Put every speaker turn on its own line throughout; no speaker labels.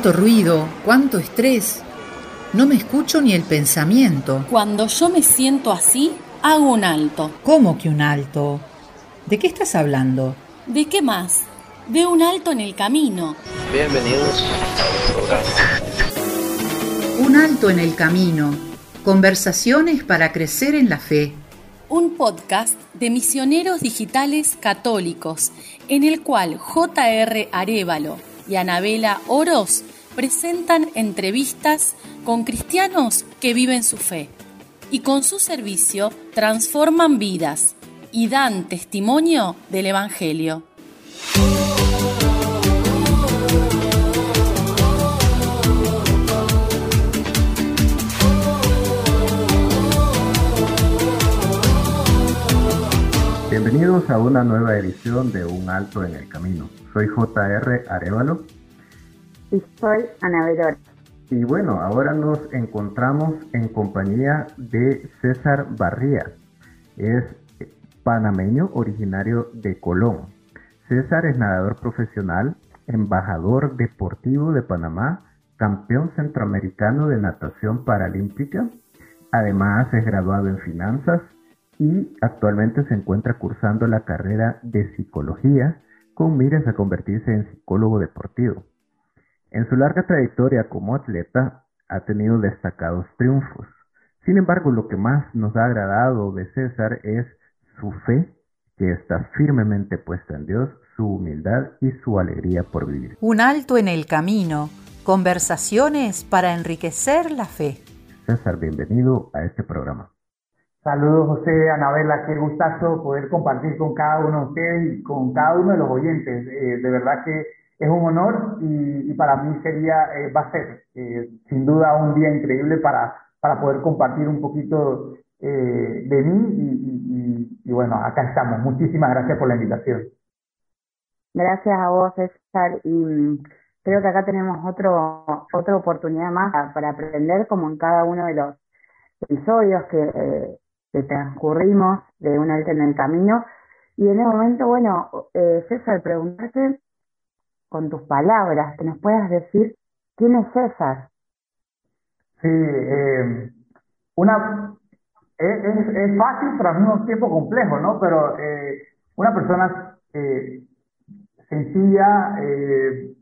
Cuánto ruido, cuánto estrés. No me escucho ni el pensamiento.
Cuando yo me siento así, hago un alto.
¿Cómo que un alto? ¿De qué estás hablando?
¿De qué más? De un alto en el camino.
Bienvenidos.
Un alto en el camino. Conversaciones para crecer en la fe.
Un podcast de misioneros digitales católicos, en el cual J.R. Arevalo y Anabela Oros presentan entrevistas con cristianos que viven su fe y con su servicio transforman vidas y dan testimonio del Evangelio.
Bienvenidos a una nueva edición de Un Alto en el Camino. Soy JR Arevalo.
Y soy.
Y bueno, ahora nos encontramos en compañía de César Barría. Es panameño originario de Colón. César es nadador profesional, embajador deportivo de Panamá, campeón centroamericano de natación paralímpica. Además es graduado en finanzas y actualmente se encuentra cursando la carrera de psicología con miras a convertirse en psicólogo deportivo. En su larga trayectoria como atleta ha tenido destacados triunfos. Sin embargo, lo que más nos ha agradado de César es su fe, que está firmemente puesta en Dios, su humildad y su alegría por vivir.
Un alto en el camino. Conversaciones para enriquecer la fe.
César, bienvenido a este programa.
Saludos José, Anabela, qué gustazo poder compartir con cada uno de ustedes y con cada uno de los oyentes. Eh, de verdad que es un honor y, para mí sería, eh, va a ser eh, sin duda un día increíble para, para poder compartir un poquito de mí y, bueno, acá estamos. Muchísimas gracias por la invitación.
Gracias a vos, César, y mm, creo que acá tenemos otro, otra oportunidad más para aprender como en cada uno de los episodios que transcurrimos de un alto en el camino. Y en el momento, bueno, eh, César, preguntarte con tus palabras, que nos puedas decir quién es César.
Sí, eh, una es, es, fácil, pero al mismo tiempo complejo, ¿no? Pero eh, una persona eh, sencilla, eh,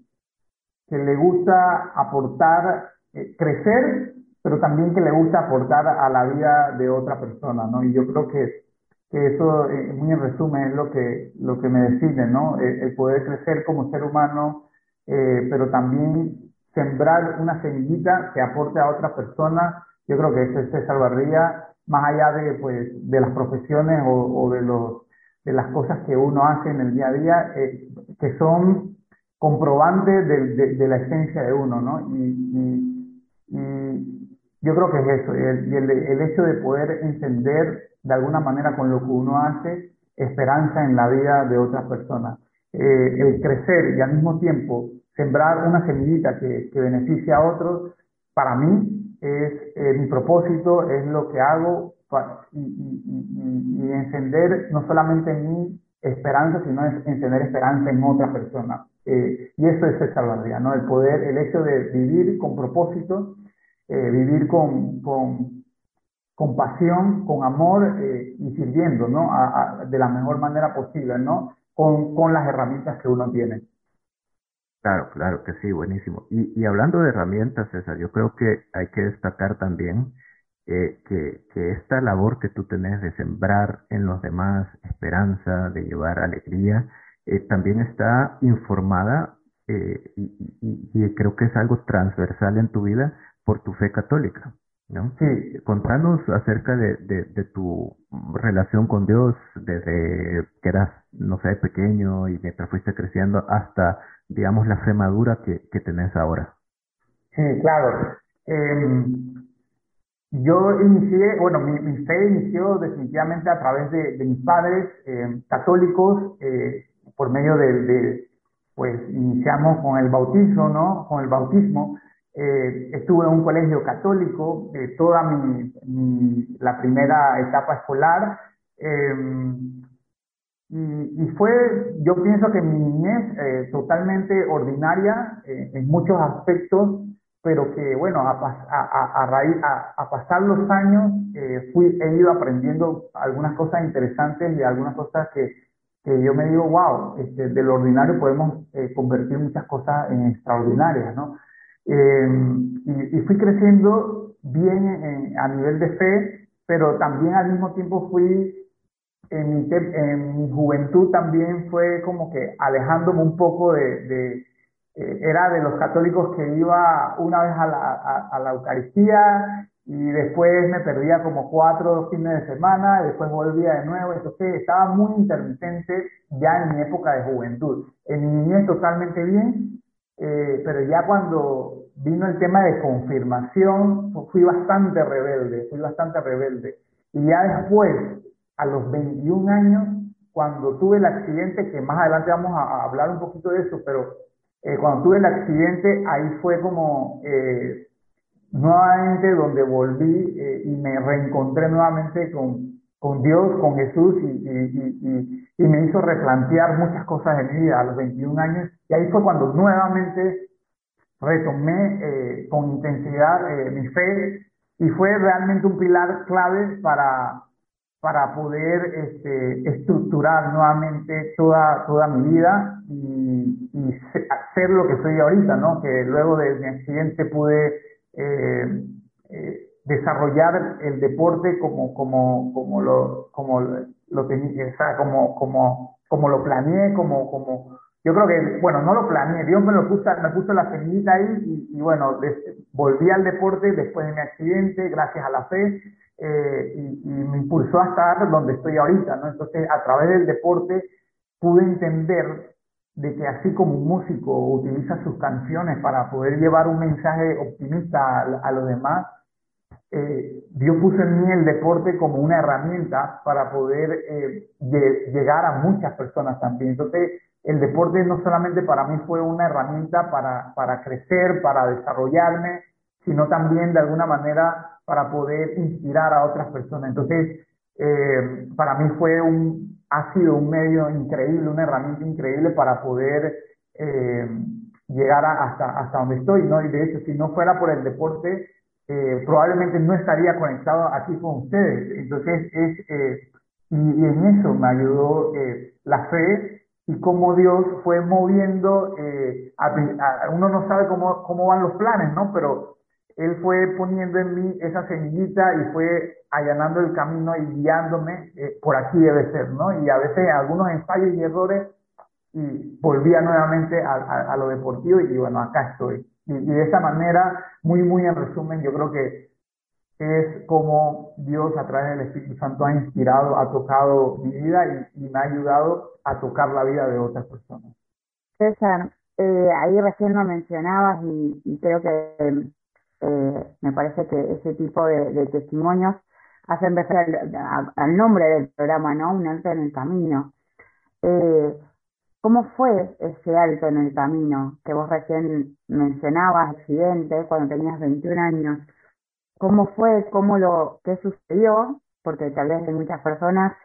que le gusta aportar, eh, crecer pero también que le gusta aportar a la vida de otra persona, ¿no? Y yo creo que, que eso, eh, muy en resumen, es lo que, lo que me define, ¿no? El, poder crecer como ser humano, eh, pero también sembrar una semillita que aporte a otra persona. Yo creo que eso es César Barría, más allá de, pues, de las profesiones o, de, los, de las cosas que uno hace en el día a día, eh, que son comprobantes de, de, la esencia de uno, ¿no? Y, y, yo creo que es eso, y el, el, hecho de poder encender de alguna manera con lo que uno hace esperanza en la vida de otras personas. Eh, el crecer y al mismo tiempo sembrar una semillita que, que beneficie a otros, para mí es eh, mi propósito, es lo que hago y, encender no solamente en mi esperanza, sino encender esperanza en otra persona. Eh, y eso es salvaría, ¿no? El poder, el hecho de vivir con propósito eh, vivir con, con, pasión, con amor eh, y sirviendo, ¿no? de la mejor manera posible, ¿no? Con, las herramientas que uno tiene.
Claro, claro que sí, buenísimo. Y, hablando de herramientas, César, yo creo que hay que destacar también eh, que, esta labor que tú tenés de sembrar en los demás esperanza, de llevar alegría, eh, también está informada y, creo que es algo transversal en tu vida por tu fe católica. ¿No? Sí, contanos acerca de, tu relación con Dios desde que eras, no sé, pequeño y mientras fuiste creciendo hasta, digamos, la fe madura que, que tenés ahora.
Sí, claro. Eh, yo inicié, bueno, mi, fe inició definitivamente a través de, mis padres eh, católicos, eh, por medio de, de, pues, iniciamos con el bautismo, ¿no? Con el bautismo. Eh, estuve en un colegio católico eh, toda mi, la primera etapa escolar. Em, Y, fue, yo pienso que mi niñez eh, totalmente ordinaria eh, en muchos aspectos, pero que bueno, a, raíz, a, pasar los años fui, he ido aprendiendo algunas cosas interesantes y algunas cosas que, que yo me digo, wow, este, de lo ordinario podemos convertir muchas cosas en extraordinarias, ¿no? Eh, y, y, fui creciendo bien a nivel de fe, pero también al mismo tiempo fui en mi, en mi juventud también fue como que alejándome un poco de, de eh, era de los católicos que iba una vez a la, a, la Eucaristía y después me perdía como cuatro fines de semana, y después volvía de nuevo, entonces estaba muy intermitente ya en mi época de juventud. En mi niñez totalmente bien, eh, pero ya cuando vino el tema de confirmación, fui bastante rebelde, fui bastante rebelde. Y ya después, a los 21 años, cuando tuve el accidente, que más adelante vamos a, hablar un poquito de eso, pero eh, cuando tuve el accidente, ahí fue como eh, nuevamente donde volví eh, y me reencontré nuevamente con, con Dios, con Jesús y, y, y, y, me hizo replantear muchas cosas en mi vida a los 21 años. Y ahí fue cuando nuevamente retomé con intensidad mi fe y fue realmente un pilar clave para, para poder este, estructurar nuevamente toda, toda mi vida y, y ser lo que soy ahorita, ¿no? Que luego de mi accidente pude eh, eh, desarrollar el deporte como, como, como lo, como lo tenía, o sea, como, como, como lo planeé, como, como, yo creo que, bueno, no lo planeé, Dios me lo puso, me puso la semillita ahí y, bueno, volví al deporte después de mi accidente, gracias a la fe, eh, y, me impulsó a estar donde estoy ahorita, ¿no? Entonces, a través del deporte pude entender de que así como un músico utiliza sus canciones para poder llevar un mensaje optimista a, los demás, eh, Dios puso en mí el deporte como una herramienta para poder eh, llegar a muchas personas también. Entonces, el deporte no solamente para mí fue una herramienta para, para crecer, para desarrollarme, sino también de alguna manera para poder inspirar a otras personas. Entonces, eh, para mí fue un, ha sido un medio increíble, una herramienta increíble para poder eh, llegar hasta, hasta donde estoy, ¿no? Y de hecho, si no fuera por el deporte, eh, probablemente no estaría conectado aquí con ustedes. Entonces, es, y, y, en eso me ayudó la fe y cómo Dios fue moviendo, a, uno no sabe cómo, cómo van los planes, ¿no? Pero él fue poniendo en mí esa semillita y fue allanando el camino y guiándome, eh, por aquí debe ser, ¿no? Y a veces algunos ensayos y errores y volvía nuevamente a, lo deportivo y bueno, acá estoy. Y, de esa manera, muy, muy en resumen, yo creo que es como Dios a través del Espíritu Santo ha inspirado, ha tocado mi vida y, me ha ayudado a tocar la vida de otras personas.
César, eh, ahí recién lo mencionabas y creo que eh, me parece que ese tipo de, testimonios hacen referencia al, nombre del programa, ¿no? Un alto en el camino. Eh, ¿Cómo fue ese alto en el camino que vos recién mencionabas, accidente, cuando tenías 21 años? ¿Cómo fue? ¿Cómo lo, qué sucedió? Porque tal vez hay muchas personas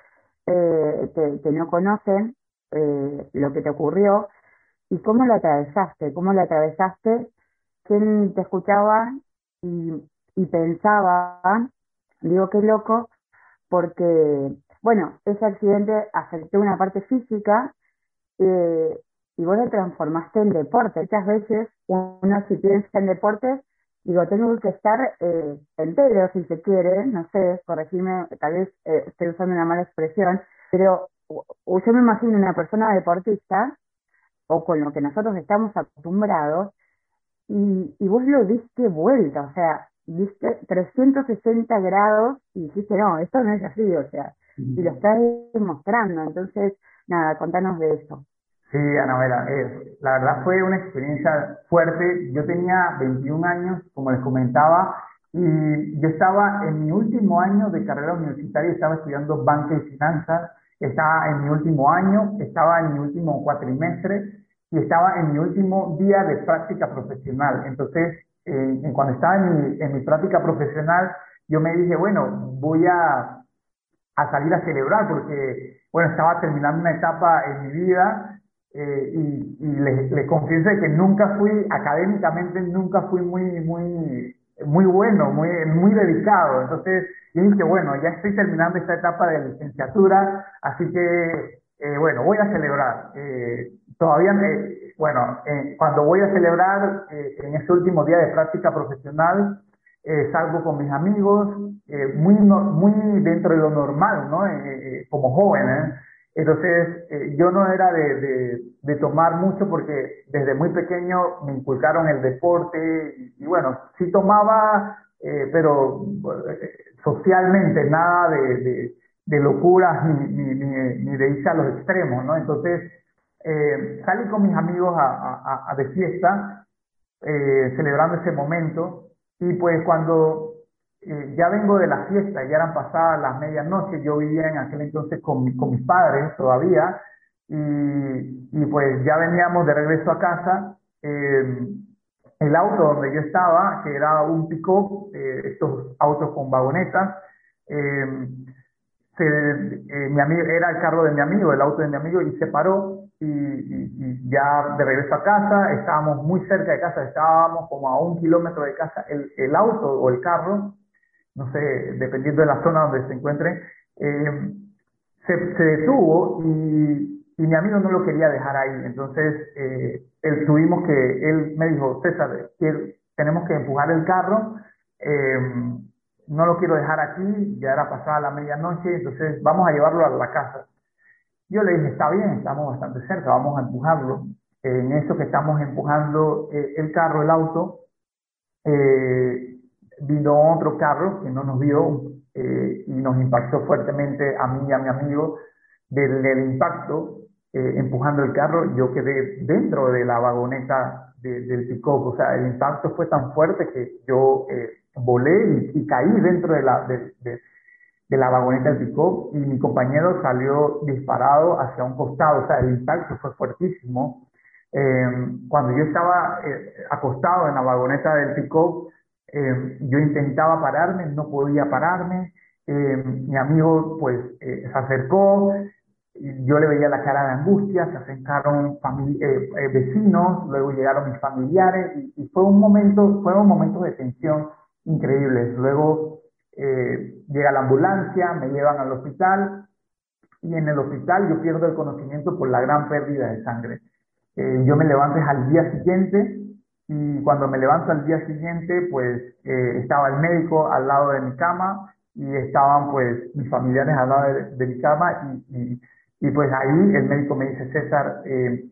eh, que, no conocen eh, lo que te ocurrió y cómo lo atravesaste, cómo lo atravesaste quién te escuchaba y, y pensaba, digo qué loco, porque, bueno, ese accidente afectó una parte física eh, y vos lo transformaste en deporte. Muchas veces uno si piensa en deportes, digo, tengo que estar eh, entero si se quiere, no sé, corregirme, tal vez eh, estoy usando una mala expresión, pero yo me imagino una persona deportista, o con lo que nosotros estamos acostumbrados, y, y vos lo diste vuelta, o sea, diste 360 grados y dijiste, no, esto no es así, o sea, y lo estás demostrando. Entonces, nada, contanos de eso.
Sí, Anabela, eh, la verdad fue una experiencia fuerte. Yo tenía 21 años, como les comentaba, y yo estaba en mi último año de carrera universitaria, estaba estudiando banca y finanzas, estaba en mi último año, estaba en mi último cuatrimestre, y estaba en mi último día de práctica profesional. Entonces, eh, cuando estaba en mi, en mi práctica profesional, yo me dije, bueno, voy a, a salir a celebrar porque, bueno, estaba terminando una etapa en mi vida eh, y, y les, les confieso que nunca fui, académicamente nunca fui muy, muy, muy bueno, muy, muy dedicado. Entonces, dije, bueno, ya estoy terminando esta etapa de licenciatura, así que, eh, bueno, voy a celebrar. Eh, todavía, bueno, eh, cuando voy a celebrar en ese último día de práctica profesional, eh, salgo con mis amigos, eh, muy, no- muy dentro de lo normal, ¿no? Eh, eh, como jóvenes. Entonces, eh, yo no era de, de, tomar mucho porque desde muy pequeño me inculcaron el deporte y, bueno, sí tomaba, eh, pero eh, socialmente nada de, de, locuras ni, ni, ni, de irse a los extremos, ¿no? Entonces, eh, salí con mis amigos a, a, a- de fiesta, eh, celebrando ese momento, y pues cuando eh, ya vengo de la fiesta, ya eran pasadas las medianoche, yo vivía en aquel entonces con, con mis padres todavía, y, y pues ya veníamos de regreso a casa, eh, el auto donde yo estaba, que era un pick-up, eh, estos autos con vagonetas, eh, se, eh, mi amigo, era el carro de mi amigo, el auto de mi amigo, y se paró y, ya de regreso a casa, estábamos muy cerca de casa, estábamos como a un kilómetro de casa, el, el auto o el carro, no sé, dependiendo de la zona donde se encuentre, eh, se, detuvo y, y mi amigo no lo quería dejar ahí. Entonces, eh, él, tuvimos que, él me dijo, César, tenemos que empujar el carro, eh, no lo quiero dejar aquí, ya era pasada la medianoche, entonces vamos a llevarlo a la casa. Yo le dije, está bien, estamos bastante cerca, vamos a empujarlo. En eso que estamos empujando eh, el carro, el auto, eh, vino otro carro que no nos vio eh, y nos impactó fuertemente a mí y a mi amigo. Del, impacto, empujando el carro, yo quedé dentro de la vagoneta de- del pick-up. O sea, el impacto fue tan fuerte que yo volé y, y caí dentro de la, de, de- de la vagoneta del pick-up y mi compañero salió disparado hacia un costado. O sea, el impacto fue fuertísimo. Eh, cuando yo estaba eh, acostado en la vagoneta del pick-up, eh, yo intentaba pararme, no podía pararme. Eh, mi amigo pues eh, se acercó, yo le veía la cara de angustia, se acercaron eh, vecinos, luego llegaron mis familiares y, y fue un momento, fueron momentos de tensión increíbles. Luego eh, llega la ambulancia, me llevan al hospital y en el hospital yo pierdo el conocimiento por la gran pérdida de sangre. Eh, yo me levanto al día siguiente y cuando me levanto al día siguiente, pues eh, estaba el médico al lado de mi cama y estaban pues mis familiares al lado de, de mi cama y, y, y, pues ahí el médico me dice, César, eh,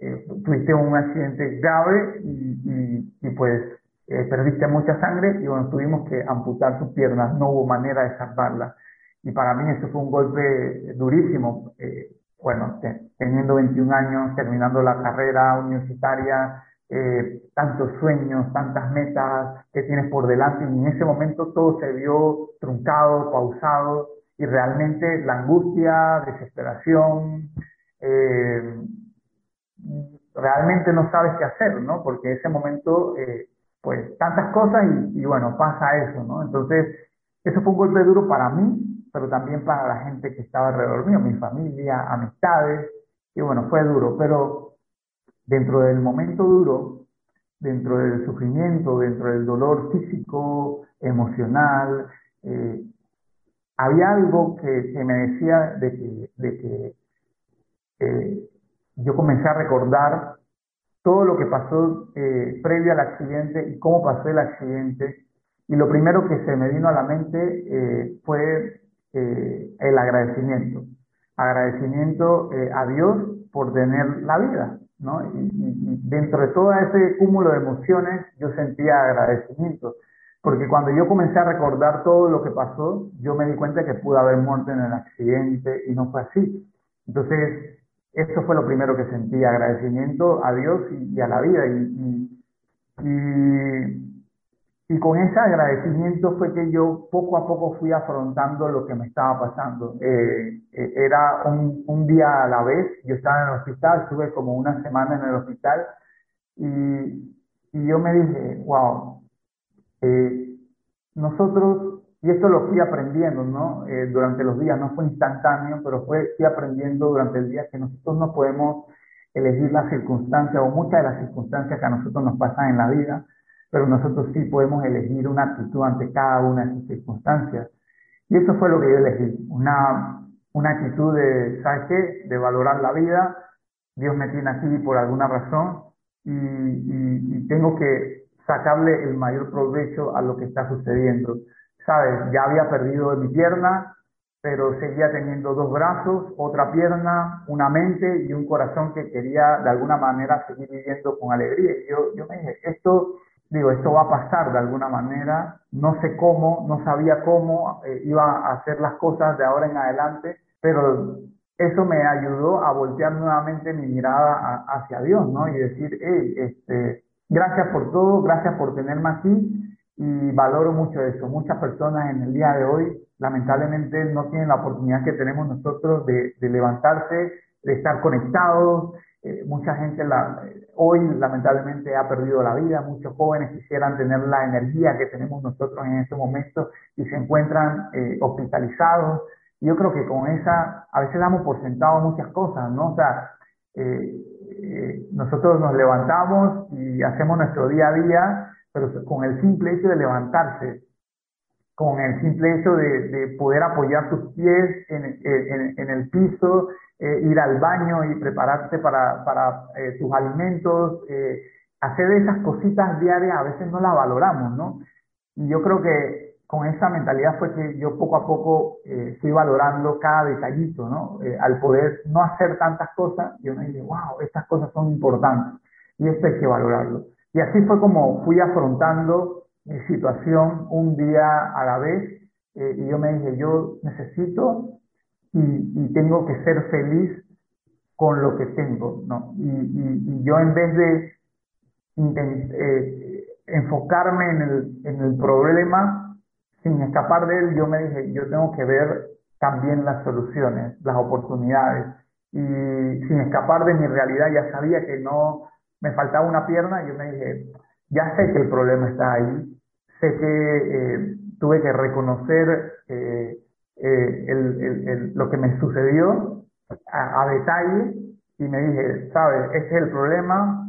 eh, tuviste un accidente grave y, y, y pues eh, perdiste mucha sangre y bueno, tuvimos que amputar tus piernas, no hubo manera de salvarla. Y para mí eso fue un golpe durísimo. Eh, bueno, te- teniendo 21 años, terminando la carrera universitaria, eh, tantos sueños, tantas metas que tienes por delante y en ese momento todo se vio truncado, pausado y realmente la angustia, desesperación, realmente no sabes qué hacer, ¿no? Porque ese momento, eh, pues tantas cosas y, y bueno, pasa eso, ¿no? Entonces, eso fue un golpe duro para mí, pero también para la gente que estaba alrededor mío, mi familia, amistades, y bueno, fue duro, pero dentro del momento duro, dentro del sufrimiento, dentro del dolor físico, emocional, eh, había algo que, que me decía de que, de que eh, yo comencé a recordar todo lo que pasó eh, previo al accidente y cómo pasó el accidente. Y lo primero que se me vino a la mente eh, fue eh, el agradecimiento. Agradecimiento eh, a Dios por tener la vida, ¿no? Y, y- y dentro de todo ese cúmulo de emociones yo sentía agradecimiento. Porque cuando yo comencé a recordar todo lo que pasó, yo me di cuenta que pude haber muerto en el accidente y no fue así. Entonces, eso fue lo primero que sentí, agradecimiento a Dios y, a la vida. Y, y, y, y con ese agradecimiento fue que yo poco a poco fui afrontando lo que me estaba pasando. Eh, eh, era un, un día a la vez, yo estaba en el hospital, estuve como una semana en el hospital y, y yo me dije, wow, eh, nosotros y esto lo fui aprendiendo, ¿no? Eh, durante los días, no fue instantáneo, pero fue, fui aprendiendo durante el día que nosotros no podemos elegir las circunstancias o muchas de las circunstancias que a nosotros nos pasan en la vida, pero nosotros sí podemos elegir una actitud ante cada una de esas circunstancias. Y eso fue lo que yo elegí, una, una actitud de, ¿sabes qué?, de valorar la vida. Dios me tiene aquí por alguna razón y, y tengo que sacarle el mayor provecho a lo que está sucediendo. ¿Sabes? Ya había perdido mi pierna, pero seguía teniendo dos brazos, otra pierna, una mente y un corazón que quería de alguna manera seguir viviendo con alegría. Y yo, yo me dije, esto, digo, esto va a pasar de alguna manera, no sé cómo, no sabía cómo eh, iba a hacer las cosas de ahora en adelante, pero eso me ayudó a voltear nuevamente mi mirada hacia Dios, ¿no? Y decir, hey, este, gracias por todo, gracias por tenerme aquí y valoro mucho eso. Muchas personas en el día de hoy lamentablemente no tienen la oportunidad que tenemos nosotros de, levantarse, de estar conectados. Eh, mucha gente la, hoy lamentablemente ha perdido la vida, muchos jóvenes quisieran tener la energía que tenemos nosotros en este momento y se encuentran eh, hospitalizados. Yo creo que con esa, a veces damos por sentado muchas cosas, ¿no? O sea, eh, nosotros nos levantamos y hacemos nuestro día a día, pero con el simple hecho de levantarse, con el simple hecho de, poder apoyar tus pies en, el piso, eh, ir al baño y prepararte para, eh, tus alimentos, eh, hacer esas cositas diarias a veces no las valoramos, ¿no? Y yo creo que con esa mentalidad fue que yo poco a poco fui valorando cada detallito, ¿no? al poder no hacer tantas cosas, yo me dije, wow, estas cosas son importantes y esto hay que valorarlo. Y así fue como fui afrontando mi situación un día a la vez eh, y yo me dije, yo necesito y, tengo que ser feliz con lo que tengo, ¿no? Y, yo en vez de eh, enfocarme en el, en el problema, sin escapar de él, yo me dije, yo tengo que ver también las soluciones, las oportunidades. Y sin escapar de mi realidad, ya sabía que no me faltaba una pierna, y yo me dije, ya sé que el problema está ahí, sé que eh, tuve que reconocer eh, eh, lo que me sucedió a, detalle y me dije, sabes, ese es el problema,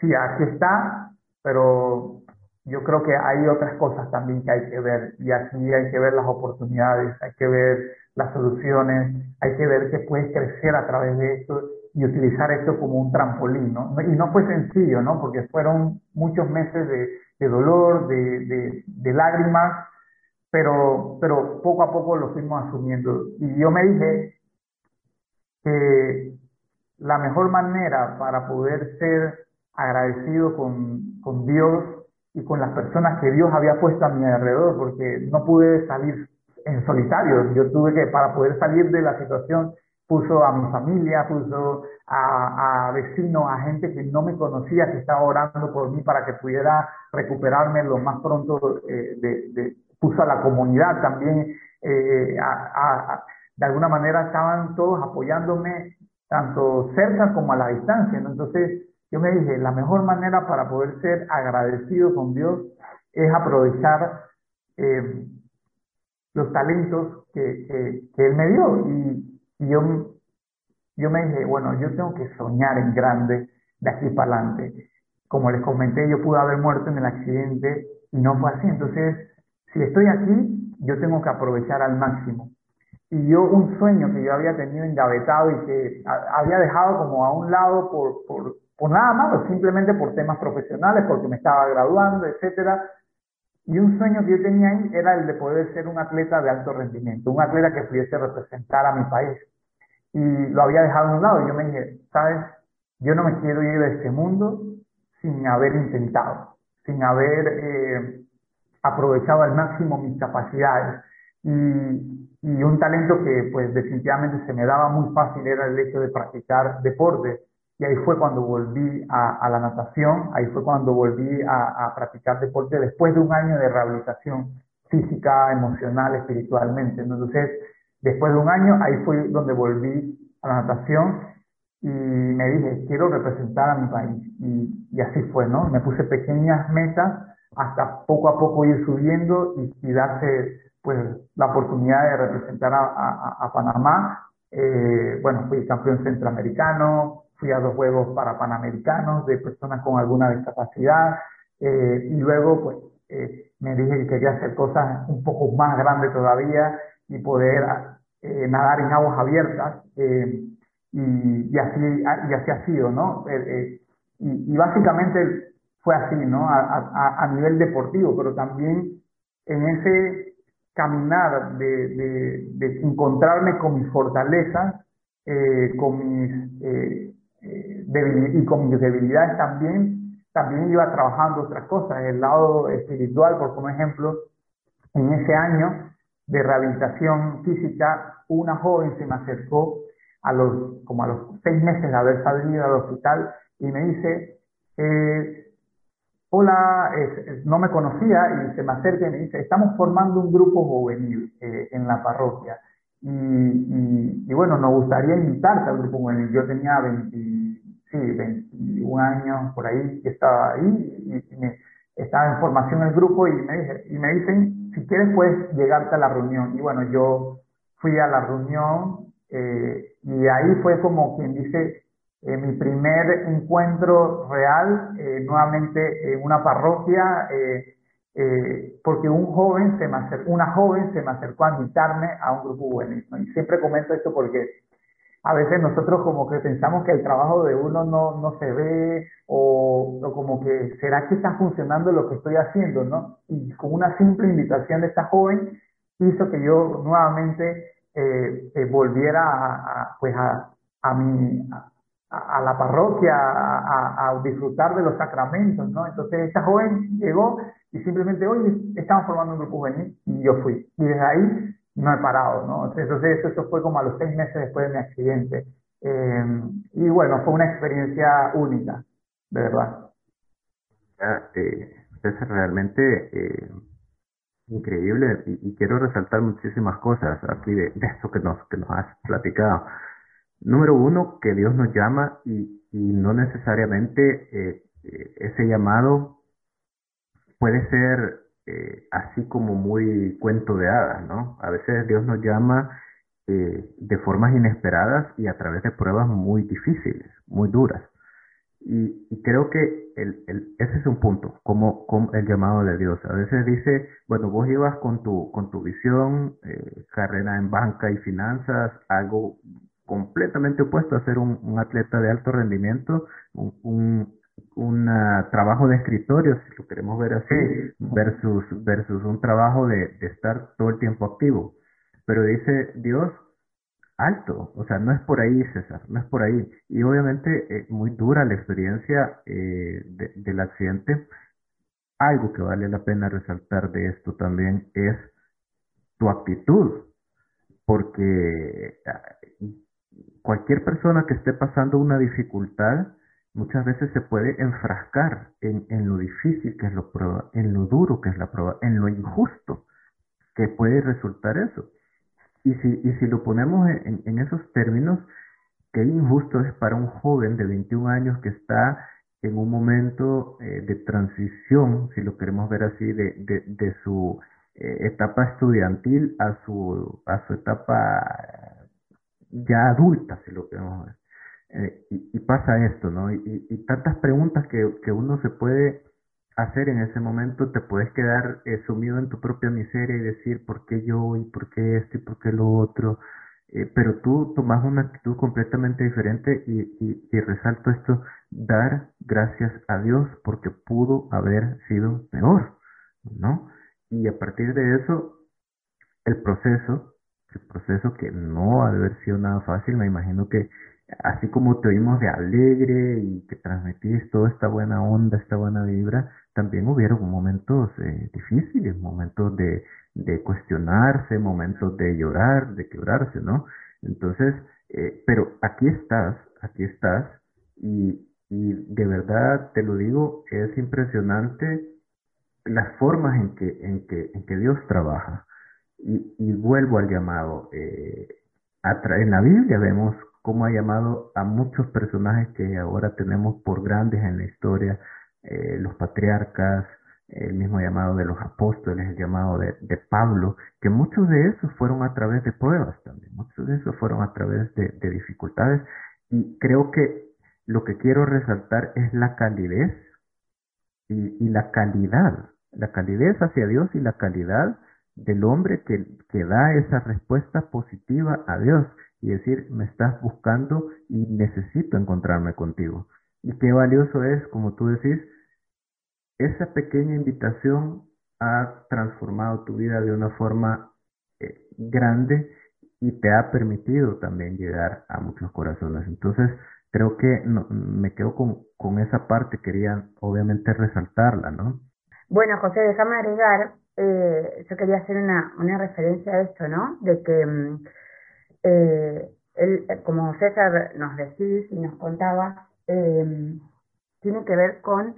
sí, aquí está, pero yo creo que hay otras cosas también que hay que ver y aquí hay que ver las oportunidades, hay que ver las soluciones, hay que ver que puedes crecer a través de esto y utilizar esto como un trampolín, ¿no? Y no fue sencillo, ¿no? Porque fueron muchos meses de, dolor, de, de, lágrimas, pero, pero poco a poco lo fuimos asumiendo. Y yo me dije que la mejor manera para poder ser agradecido con, con Dios y con las personas que Dios había puesto a mi alrededor, porque no pude salir en solitario, yo tuve que, para poder salir de la situación, puso a mi familia, puso a, vecinos, a gente que no me conocía, que estaba orando por mí para que pudiera recuperarme lo más pronto, eh, de, puso a la comunidad también, eh, de alguna manera estaban todos apoyándome, tanto cerca como a la distancia, Entonces yo me dije, la mejor manera para poder ser agradecido con Dios es aprovechar eh, los talentos que, que, que Él me dio. Y, y yo, yo me dije, bueno, yo tengo que soñar en grande de aquí para adelante. Como les comenté, yo pude haber muerto en el accidente y no fue así. Entonces, si estoy aquí, yo tengo que aprovechar al máximo. Y yo un sueño que yo había tenido engavetado y que había dejado como a un lado por, por, por nada más, simplemente por temas profesionales, porque me estaba graduando, etcétera, y un sueño que yo tenía ahí era el de poder ser un atleta de alto rendimiento, un atleta que pudiese representar a mi país. Y lo había dejado a un lado. Yo me dije, ¿sabes? Yo no me quiero ir de este mundo sin haber intentado, sin haber eh, aprovechado al máximo mis capacidades. Y, y un talento que pues definitivamente se me daba muy fácil era el hecho de practicar deporte. Y ahí fue cuando volví a, la natación, ahí fue cuando volví a, practicar deporte después de un año de rehabilitación física, emocional, espiritualmente. Entonces, después de un año, ahí fue donde volví a la natación y me dije, quiero representar a mi país. Y, así fue, ¿no? Me puse pequeñas metas hasta poco a poco ir subiendo y, darse pues la oportunidad de representar a, Panamá. Eh, bueno, fui campeón centroamericano, fui a dos juegos para panamericanos de personas con alguna discapacidad eh, y luego pues eh, me dije que quería hacer cosas un poco más grandes todavía y poder nadar en aguas abiertas y, así, y así ha sido, ¿no? y, básicamente fue así, ¿no? A, nivel deportivo, pero también en ese caminar de, de, encontrarme con mis fortalezas, eh, con mis, eh, eh y con mis debilidades también, también iba trabajando otras cosas, el lado espiritual, por como ejemplo, en ese año de rehabilitación física, una joven se me acercó a los, como a los seis meses de haber salido al hospital y me dice, eh, hola, no me conocía y se me acerca y me dice, estamos formando un grupo juvenil eh, en la parroquia y, bueno, nos gustaría invitarte al grupo juvenil. Yo tenía 20, sí, 21 años por ahí que estaba ahí y, me, estaba en formación el grupo y me, y me dicen, si quieres puedes llegarte a la reunión. Y bueno, yo fui a la reunión eh, y ahí fue como quien dice, eh, mi primer encuentro real eh, nuevamente en una parroquia, eh, porque me acercó, una joven se me acercó a invitarme a un grupo buenísimo. Y siempre comento esto porque a veces nosotros como que pensamos que el trabajo de uno no, no se ve o, como que será que está funcionando lo que estoy haciendo, ¿no? Y con una simple invitación de esta joven hizo que yo nuevamente volviera a, pues a, a mi, a, la parroquia a, disfrutar de los sacramentos, ¿no? Entonces esta joven llegó y simplemente, oye, estamos formando un grupo juvenil y yo fui. Y desde ahí no he parado, ¿no? Entonces eso, fue como a los seis meses después de mi accidente. Eh, y bueno, fue una experiencia única, de verdad.
Eh, es realmente eh, increíble y, quiero resaltar muchísimas cosas aquí de, de esto que nos, que nos has platicado. Número uno, que Dios nos llama y, no necesariamente eh, eh, ese llamado puede ser eh, así como muy cuento de hadas, ¿no? A veces Dios nos llama de formas inesperadas y a través de pruebas muy difíciles, muy duras. Y, creo que el, el, ese es un punto, como, como, el llamado de Dios. A veces dice, bueno, vos ibas con tu, con tu visión, carrera en banca y finanzas, algo completamente opuesto a ser un, atleta de alto rendimiento, un, un, trabajo de escritorio, si lo queremos ver así, versus, versus un trabajo de, estar todo el tiempo activo. Pero dice Dios, alto, o sea, no es por ahí, César, no es por ahí. Y obviamente eh, muy dura la experiencia eh, del accidente. Algo que vale la pena resaltar de esto también es tu actitud, porque cualquier persona que esté pasando una dificultad muchas veces se puede enfrascar en, lo difícil que es la prueba, en lo duro que es la prueba, en lo injusto que puede resultar eso. Y si, y si lo ponemos en, esos términos, qué injusto es para un joven de 21 años que está en un momento eh, de transición, si lo queremos ver así, de, de, de su eh, etapa estudiantil a su, a su etapa ya adulta, si lo queremos. Eh, y, pasa esto, ¿no? Y, y tantas preguntas que, que, uno se puede hacer en ese momento, te puedes quedar eh, sumido en tu propia miseria y decir, ¿por qué yo? ¿Y por qué esto? ¿Y por qué lo otro? Eh, pero tú tomas una actitud completamente diferente y, y, y, resalto esto, dar gracias a Dios porque pudo haber sido peor, ¿no? Y a partir de eso, el proceso proceso que no ha de haber sido nada fácil. Me imagino que así como te oímos de alegre y que transmitís toda esta buena onda, esta buena vibra, también hubieron momentos eh, difíciles, momentos de, de cuestionarse, momentos de llorar, de quebrarse, ¿no? Entonces, eh, pero aquí estás, aquí estás y, y de verdad te lo digo, es impresionante las formas en que, en que, en que Dios trabaja. Y, vuelvo al llamado. Eh, en la Biblia vemos cómo ha llamado a muchos personajes que ahora tenemos por grandes en la historia, eh, los patriarcas, el mismo llamado de los apóstoles, el llamado de, Pablo, que muchos de esos fueron a través de pruebas también, muchos de esos fueron a través de, dificultades y creo que lo que quiero resaltar es la calidez y, y, la calidad, la calidez hacia Dios y la calidad del hombre que, que da esa respuesta positiva a Dios y decir, me estás buscando y necesito encontrarme contigo. Y qué valioso es, como tú decís, esa pequeña invitación ha transformado tu vida de una forma eh, grande y te ha permitido también llegar a muchos corazones. Entonces, creo que me quedo con, con esa parte, quería obviamente resaltarla, ¿no?
Bueno, José, déjame agregar, eh, yo quería hacer una, una referencia a esto, ¿no? De que, mm, eh, él, como César nos decís y nos contaba, eh, tiene que ver con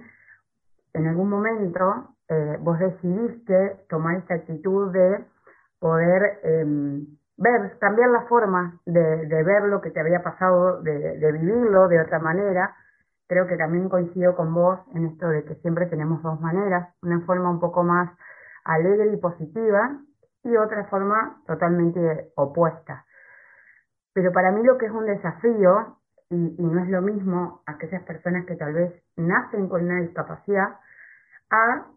en algún momento eh, vos decidiste tomar esta actitud de poder em, ver, cambiar la forma de, ver lo que te había pasado, de, vivirlo de otra manera. Creo que también coincido con vos en esto de que siempre tenemos dos maneras, una forma un poco más alegre y positiva y otra forma totalmente opuesta. Pero para mí lo que es un desafío y, no es lo mismo aquellas personas que tal vez nacen con una discapacidad a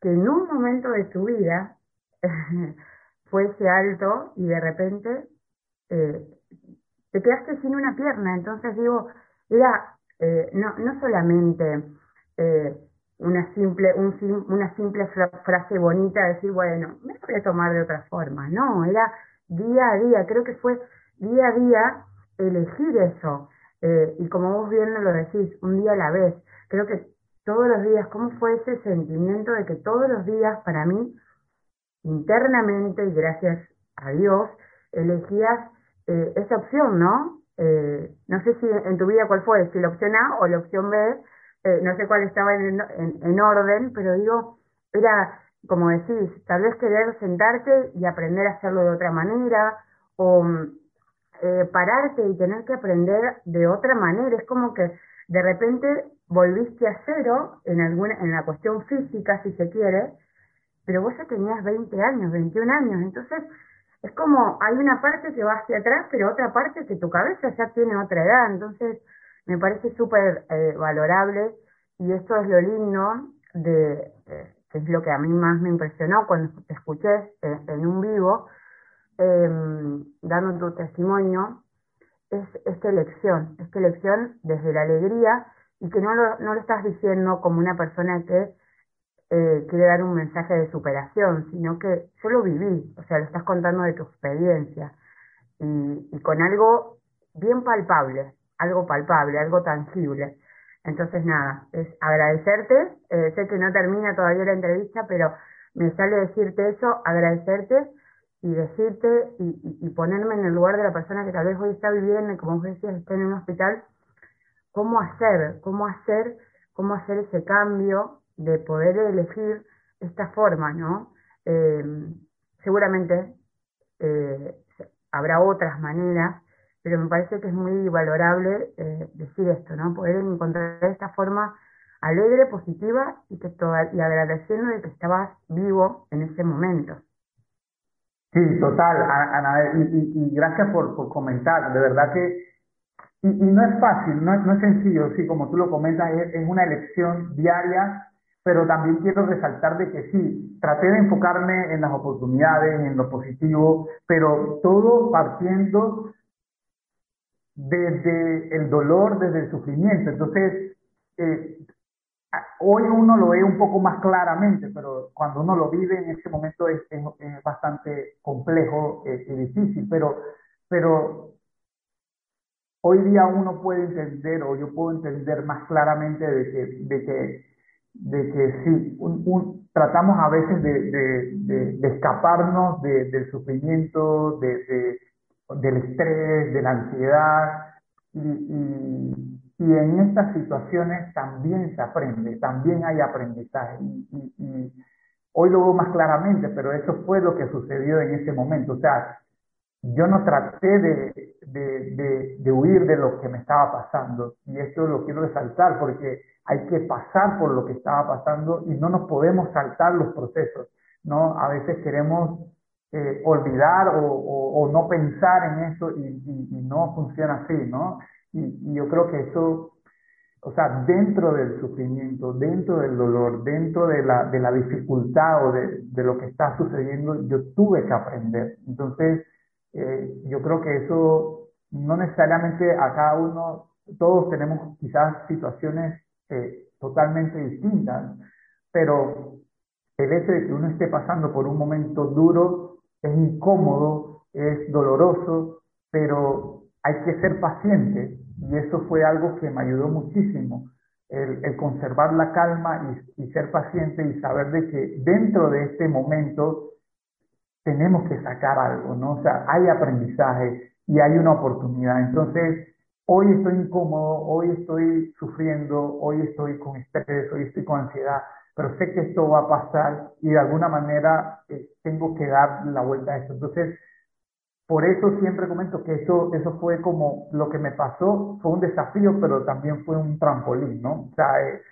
que en un momento de su vida fuese alto y de repente eh, te quedaste sin una pierna. Entonces digo, era eh, no, no solamente eh, una simple, un, una simple frase bonita, decir, bueno, me voy a tomar de otra forma. No, era día a día, creo que fue día a día elegir eso. Eh, y como vos bien lo decís, un día a la vez. Creo que todos los días, ¿cómo fue ese sentimiento de que todos los días para mí, internamente y gracias a Dios, elegías eh, esa opción, ¿no? Eh, no sé si en tu vida cuál fue, si la opción A o la opción B, no sé cuál estaba en, en, orden, pero digo, era como decís, tal vez querer sentarte y aprender a hacerlo de otra manera, o eh, pararte y tener que aprender de otra manera. Es como que de repente volviste a cero en, alguna, en la cuestión física, si se quiere, pero vos ya tenías 20 años, 21 años. Entonces, es como hay una parte que va hacia atrás, pero otra parte que tu cabeza ya tiene otra edad. Entonces, me parece súper eh, valorable y esto es lo lindo de, eh, que es lo que a mí más me impresionó cuando te escuché en un vivo, eh, dando tu testimonio, es esta elección, esta elección desde la alegría y que no lo, no lo estás diciendo como una persona que eh, quiere dar un mensaje de superación, sino que yo lo viví, o sea, lo estás contando de tu experiencia y con algo bien palpable, algo palpable, algo tangible. Entonces, nada, es agradecerte. Eh, sé que no termina todavía la entrevista, pero me sale decirte eso, agradecerte y decirte y, ponerme en el lugar de la persona que tal vez hoy está viviendo como vos decías, está en un hospital, cómo hacer, cómo hacer, cómo hacer ese cambio de poder elegir esta forma, ¿no? Em, seguramente eh, habrá otras maneras, pero me parece que es muy valorable eh, decir esto, ¿no? Poder encontrar esta forma alegre, positiva y, que y agradeciendo de que estabas vivo en ese momento.
Sí, total, Ana, y, y, gracias por, por, comentar, de verdad que, y, no es fácil, no es, no es sencillo, sí, como tú lo comentas, es, es, una elección diaria, pero también quiero resaltar de que sí, traté de enfocarme en las oportunidades, en lo positivo, pero todo partiendo desde el dolor, desde el sufrimiento. Entonces, eh, hoy uno lo ve un poco más claramente, pero cuando uno lo vive en ese momento es, es, bastante complejo eh, y difícil, pero, pero hoy día uno puede entender o yo puedo entender más claramente de que, de que, de que sí, un, tratamos a veces de, de, de, escaparnos del sufrimiento, de, del estrés, de la ansiedad y, y y en estas situaciones también se aprende, también hay aprendizaje. Y, hoy lo veo más claramente, pero eso fue lo que sucedió en ese momento. O sea, yo no traté de, de, de, huir de lo que me estaba pasando. Y esto lo quiero resaltar porque hay que pasar por lo que estaba pasando y no nos podemos saltar los procesos. ¿no? A veces queremos eh, olvidar o, no pensar en eso y, no funciona así, ¿no? Y, yo creo que eso, o sea, dentro del sufrimiento, dentro del dolor, dentro de la, de dificultad o de, de lo que está sucediendo, yo tuve que aprender. Entonces, eh, yo creo que eso no necesariamente a cada uno, todos tenemos quizás situaciones eh, totalmente distintas, pero el hecho de que uno esté pasando por un momento duro es incómodo, es doloroso, pero hay que ser paciente y eso fue algo que me ayudó muchísimo, el, conservar la calma y, ser paciente y saber de que dentro de este momento tenemos que sacar algo, ¿no? O sea, hay aprendizaje y hay una oportunidad. Entonces, hoy estoy incómodo, hoy estoy sufriendo, hoy estoy con estrés, hoy estoy con ansiedad, pero sé que esto va a pasar y de alguna manera eh, tengo que dar la vuelta a esto. Entonces, por eso siempre comento que eso, eso fue como lo que me pasó, fue un desafío, pero también fue un trampolín, ¿no? O sea, eh,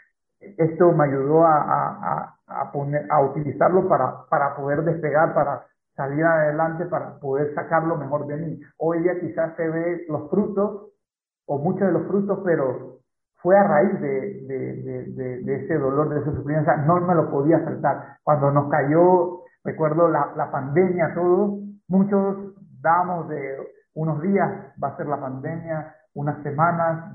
esto me ayudó a, a, a, poner, a utilizarlo para, para poder despegar, para salir adelante para poder sacar lo mejor de mí. Hoy día quizás se ve los frutos o muchos de los frutos, pero fue a raíz de, de, de, de ese dolor, de esa sufrimiento, no me lo podía saltar. Cuando nos cayó, recuerdo la, la pandemia, todo, muchos dábamos de unos días, va a ser la pandemia, unas semanas,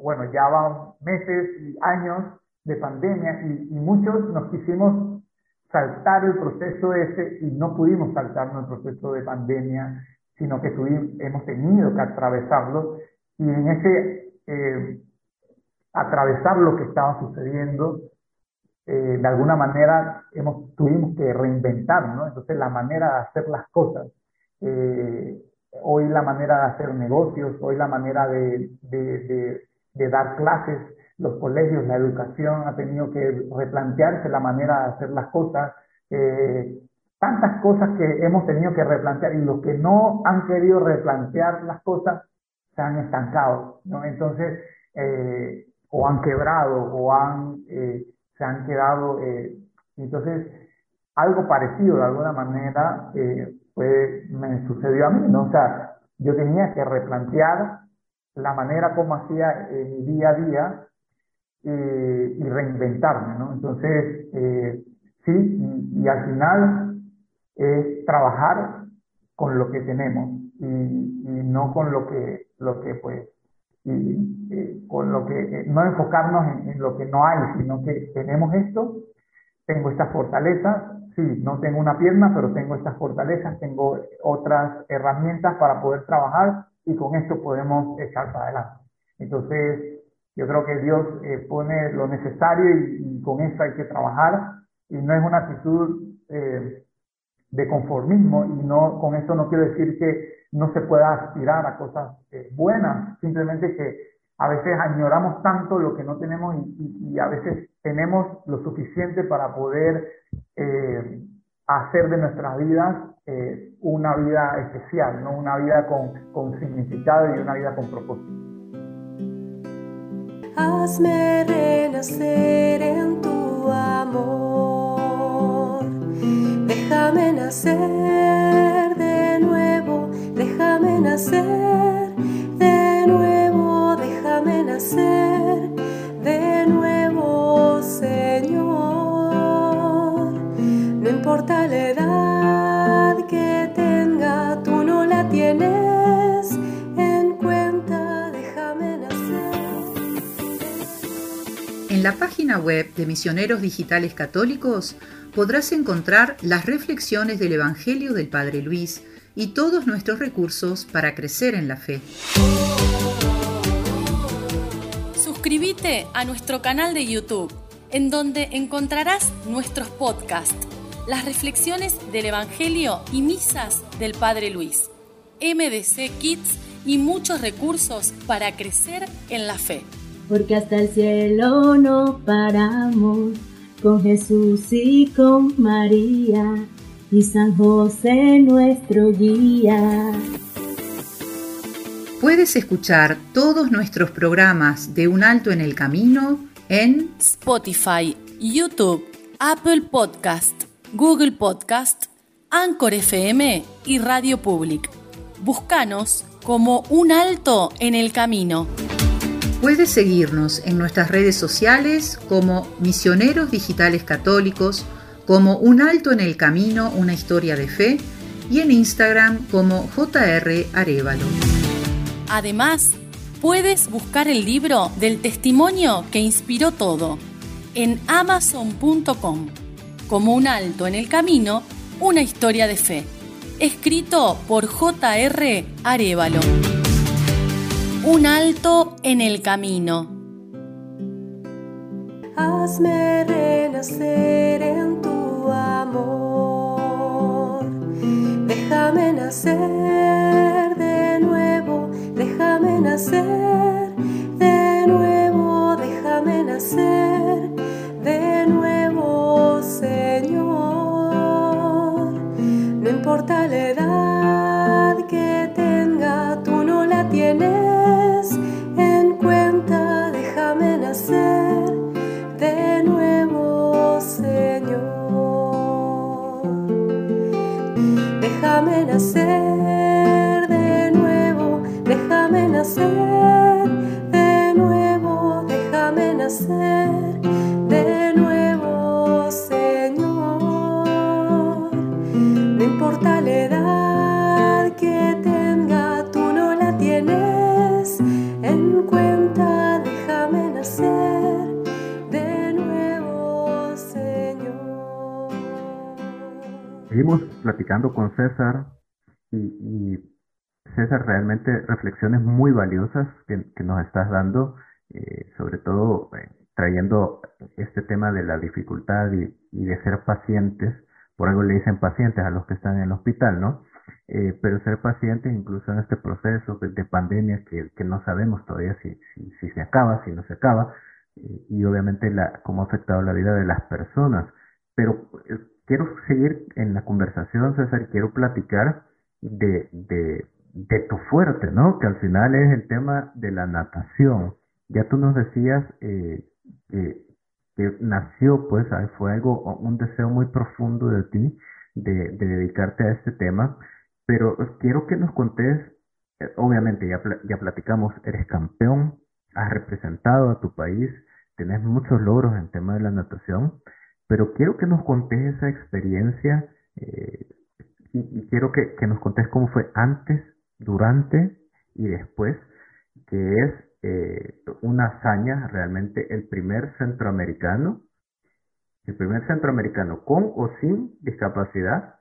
bueno, ya van meses y años de pandemia y, y muchos nos quisimos saltar el proceso ese y no pudimos saltarnos el proceso de pandemia, sino que tuvimos, hemos tenido que atravesarlo y en ese eh, atravesar lo que estaba sucediendo, eh, de alguna manera hemos, tuvimos que reinventar, ¿no? Entonces la manera de hacer las cosas, eh, hoy la manera de hacer negocios, hoy la manera de, dar clases, los colegios, la educación ha tenido que replantearse la manera de hacer las cosas, eh, tantas cosas que hemos tenido que replantear y los que no han querido replantear las cosas se han estancado, ¿no? Entonces, o han quebrado o han, eh, se han quedado, entonces, algo parecido de alguna manera pues, me sucedió a mí, ¿no? O sea, yo tenía que replantear la manera como hacía mi día a día eh, y reinventarme, ¿no? Entonces, eh, sí, y, al final es trabajar con lo que tenemos y, y no con lo que, lo que pues, y, eh, con lo que, no enfocarnos en, en, lo que no hay, sino que tenemos esto, tengo estas fortalezas, sí, no tengo una pierna, pero tengo estas fortalezas, tengo otras herramientas para poder trabajar y con esto podemos echar para adelante. Entonces, yo creo que Dios eh, pone lo necesario y, con eso hay que trabajar y no es una actitud eh, de conformismo y no con eso no quiero decir que no se pueda aspirar a cosas eh, buenas, simplemente que a veces añoramos tanto lo que no tenemos y, a veces tenemos lo suficiente para poder hacer de nuestras vidas una vida especial, ¿no? una vida con, con significado y una vida con propósito
hazme renacer en tu amor. Déjame nacer déjame nacer de nuevo, déjame nacer de nuevo, Señor. No importa la edad que tenga, tú no la tienes
En la página web de Misioneros Digitales Católicos podrás encontrar las reflexiones del Evangelio del Padre Luis y todos nuestros recursos para crecer en la fe.
Suscríbete a nuestro canal de YouTube, en donde encontrarás nuestros podcasts, las reflexiones del Evangelio y misas del Padre Luis, MDC Kids y muchos recursos para crecer en la fe
porque hasta el cielo no paramos con Jesús y con María. Y San José nuestro guía.
Puedes escuchar todos nuestros programas de Un Alto en el Camino en
Spotify, YouTube, Apple Podcast, Google Podcast, Anchor FM y Radio Public. Búscanos como Un Alto en el Camino.
Puedes seguirnos en nuestras redes sociales como Misioneros Digitales Católicos, como Un Alto en el Camino, una historia de fe, y en Instagram como JR Arevalo.
Además, puedes buscar el libro del testimonio que inspiró todo en amazon.com como un alto en el camino, una historia de fe, escrito por J.R. Arevalo. Un alto en el camino.
Hazme renacer en tu amor. Déjame nacer de nuevo, déjame nacer de nuevo, déjame nacer de nuevo, Señor. No importa la edad que tenga, tú no la tienes en cuenta, déjame nacer de Déjame nacer de nuevo, déjame nacer
platicando con César y, César, realmente reflexiones muy valiosas que, nos estás dando, eh, sobre todo eh, trayendo este tema de la dificultad y, de ser pacientes, por algo le dicen pacientes a los que están en el hospital, ¿no? Eh, pero ser pacientes incluso en este proceso de, de pandemia que, no sabemos todavía si, si, si, se acaba, si no se acaba, y obviamente la, cómo ha afectado la vida de las personas. Pero quiero seguir en la conversación, César, quiero platicar de, de, de tu fuerte, ¿no? Que al final es el tema de la natación. Ya tú nos decías eh, que, nació, pues, fue algo, un deseo muy profundo de ti de, de dedicarte a este tema, pero quiero que nos contés, eh, obviamente ya, ya platicamos, eres campeón, has representado a tu país, tenés muchos logros en tema de la natación, pero quiero que nos contés esa experiencia eh, y, quiero que, que, nos contés cómo fue antes, durante y después, que es eh, una hazaña realmente el primer centroamericano, el primer centroamericano con o sin discapacidad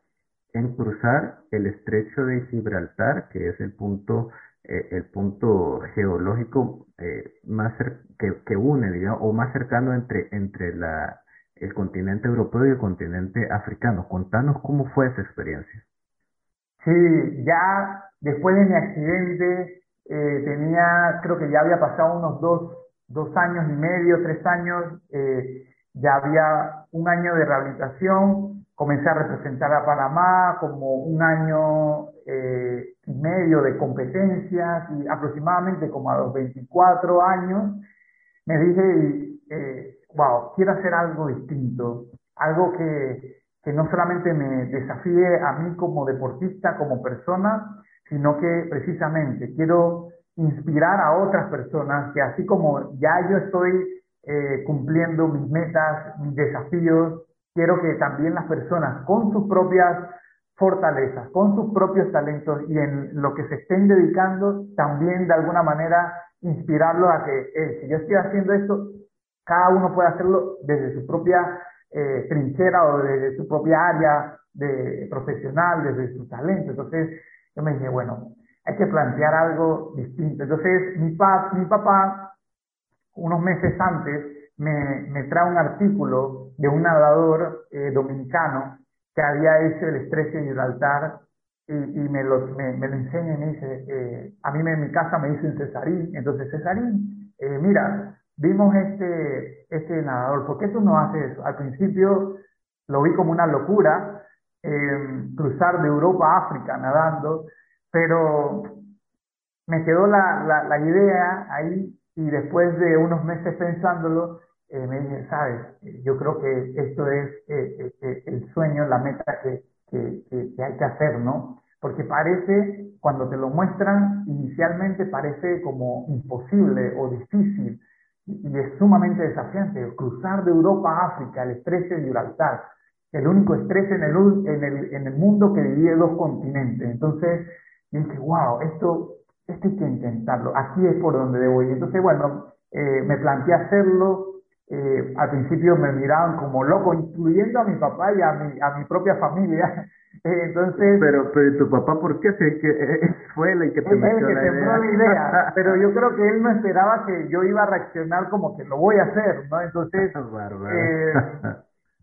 en cruzar el estrecho de Gibraltar, que es el punto eh, el punto geológico eh, más que, que, une, digamos, o más cercano entre, entre la, el continente europeo y el continente africano. Contanos cómo fue esa experiencia.
Sí, ya después de mi accidente eh, tenía, creo que ya había pasado unos dos, dos años y medio, tres años, eh, ya había un año de rehabilitación, comencé a representar a Panamá como un año eh, y medio de competencias y aproximadamente como a los 24 años me dije, eh, wow, quiero hacer algo distinto, algo que, que no solamente me desafíe a mí como deportista, como persona, sino que precisamente quiero inspirar a otras personas que así como ya yo estoy eh, cumpliendo mis metas, mis desafíos, quiero que también las personas con sus propias fortalezas, con sus propios talentos y en lo que se estén dedicando, también de alguna manera inspirarlos a que eh, si yo estoy haciendo esto, cada uno puede hacerlo desde su propia eh, trinchera o desde su propia área de profesional, desde su talento. Entonces yo me dije, bueno, hay que plantear algo distinto. Entonces mi, pa, mi papá, unos meses antes, me, trae un artículo de un nadador eh, dominicano que había hecho el estrecho de Gibraltar y, y me, lo, me, lo enseña y me dice, eh, a mí en mi casa me dicen Cesarín, entonces Cesarín, eh, mira, vimos este, este nadador, ¿por qué tú no haces eso? Al principio lo vi como una locura, eh, cruzar de Europa a África nadando, pero me quedó la, la, la idea ahí y después de unos meses pensándolo, eh, me dije, sabes, yo creo que esto es eh, eh, el sueño, la meta que, que, que, hay que hacer, ¿no? Porque parece, cuando te lo muestran, inicialmente parece como imposible o difícil y es sumamente desafiante. Cruzar de Europa a África, el estrecho de Gibraltar, el único estrés en el, en el, en el mundo que divide dos continentes. Entonces, dije, wow, esto, esto hay que intentarlo, aquí es por donde debo ir. Entonces, bueno, eh, me planteé hacerlo. Eh, al principio me miraban como loco, incluyendo a mi papá y a mi, a mi propia familia. Entonces,
pero, pero tu papá, ¿por qué? Se, que, eh, fue el que te metió
la, idea. la idea. Pero yo creo que él no esperaba que yo iba a reaccionar como que lo voy a hacer, ¿no? Entonces, eh,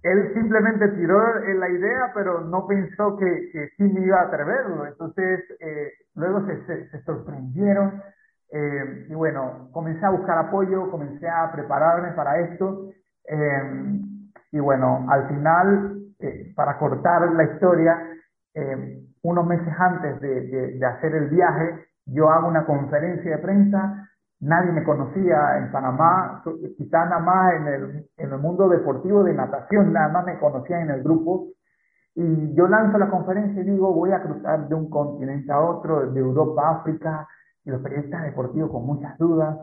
él simplemente tiró la idea, pero no pensó que, que sí me iba a atreverlo. Entonces, eh, luego se, se, sorprendieron. Eh, y bueno, comencé a buscar apoyo, comencé a prepararme para esto. Eh, y bueno, al final, eh, para cortar la historia, eh, unos meses antes de, de, de hacer el viaje, yo hago una conferencia de prensa nadie me conocía en Panamá, quizás nada más en el, en el mundo deportivo de natación, nada más me conocían en el grupo. Y yo lanzo la conferencia y digo, voy a cruzar de un continente a otro, de Europa a África, los periodistas deportivos con muchas dudas.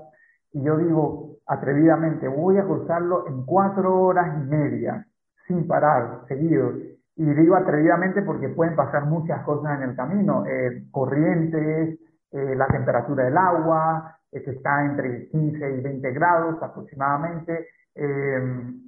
Y yo digo, atrevidamente, voy a cruzarlo en cuatro horas y media, sin parar, seguido. Y digo atrevidamente porque pueden pasar muchas cosas en el camino, eh, corrientes, eh, la temperatura del agua, que está entre 15 y 20 grados aproximadamente, eh,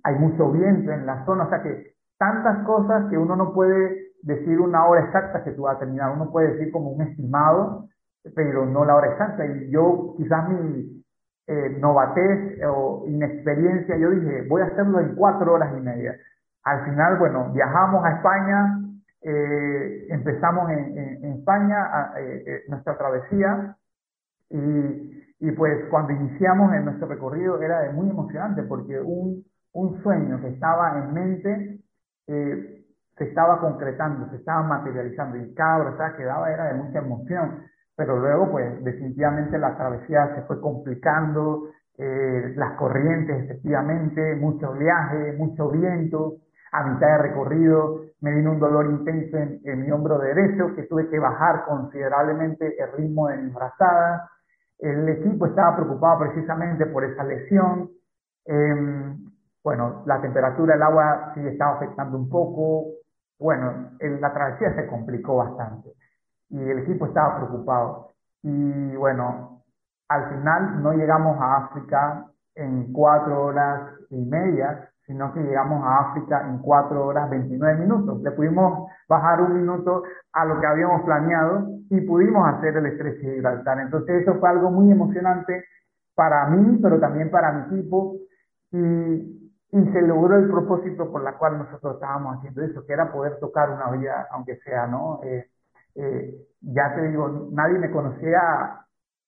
hay mucho viento en la zona, o sea que tantas cosas que uno no puede decir una hora exacta que tú vas a terminar, uno puede decir como un estimado, pero no la hora exacta. Y yo quizás mi eh, novatez o inexperiencia, yo dije, voy a hacerlo en cuatro horas y media. Al final, bueno, viajamos a España, eh, empezamos en, en, en España a, eh, eh nuestra travesía y y pues cuando iniciamos en nuestro recorrido era muy emocionante porque un, un sueño que estaba en mente eh, se estaba concretando, se estaba materializando y cada abrazada que daba era de mucha emoción. Pero luego pues definitivamente la travesía se fue complicando, eh, las corrientes efectivamente, mucho viaje, mucho viento. A mitad de recorrido me vino un dolor intenso en, en mi hombro derecho que tuve que bajar considerablemente el ritmo de mi brazada el equipo estaba preocupado precisamente por esa lesión. Eh, bueno, la temperatura del agua sí estaba afectando un poco. Bueno, el, la travesía se complicó bastante y el equipo estaba preocupado. Y bueno, al final no llegamos a África en cuatro horas y media, sino que llegamos a África en 4 horas 29 minutos. Le pudimos bajar un minuto a lo que habíamos planeado y pudimos hacer el estrecho de Gibraltar. Entonces eso fue algo muy emocionante para mí, pero también para mi equipo y, y se logró el propósito por la cual nosotros estábamos haciendo eso, que era poder tocar una vida, aunque sea, ¿no? Eh, eh, ya te digo, nadie me conocía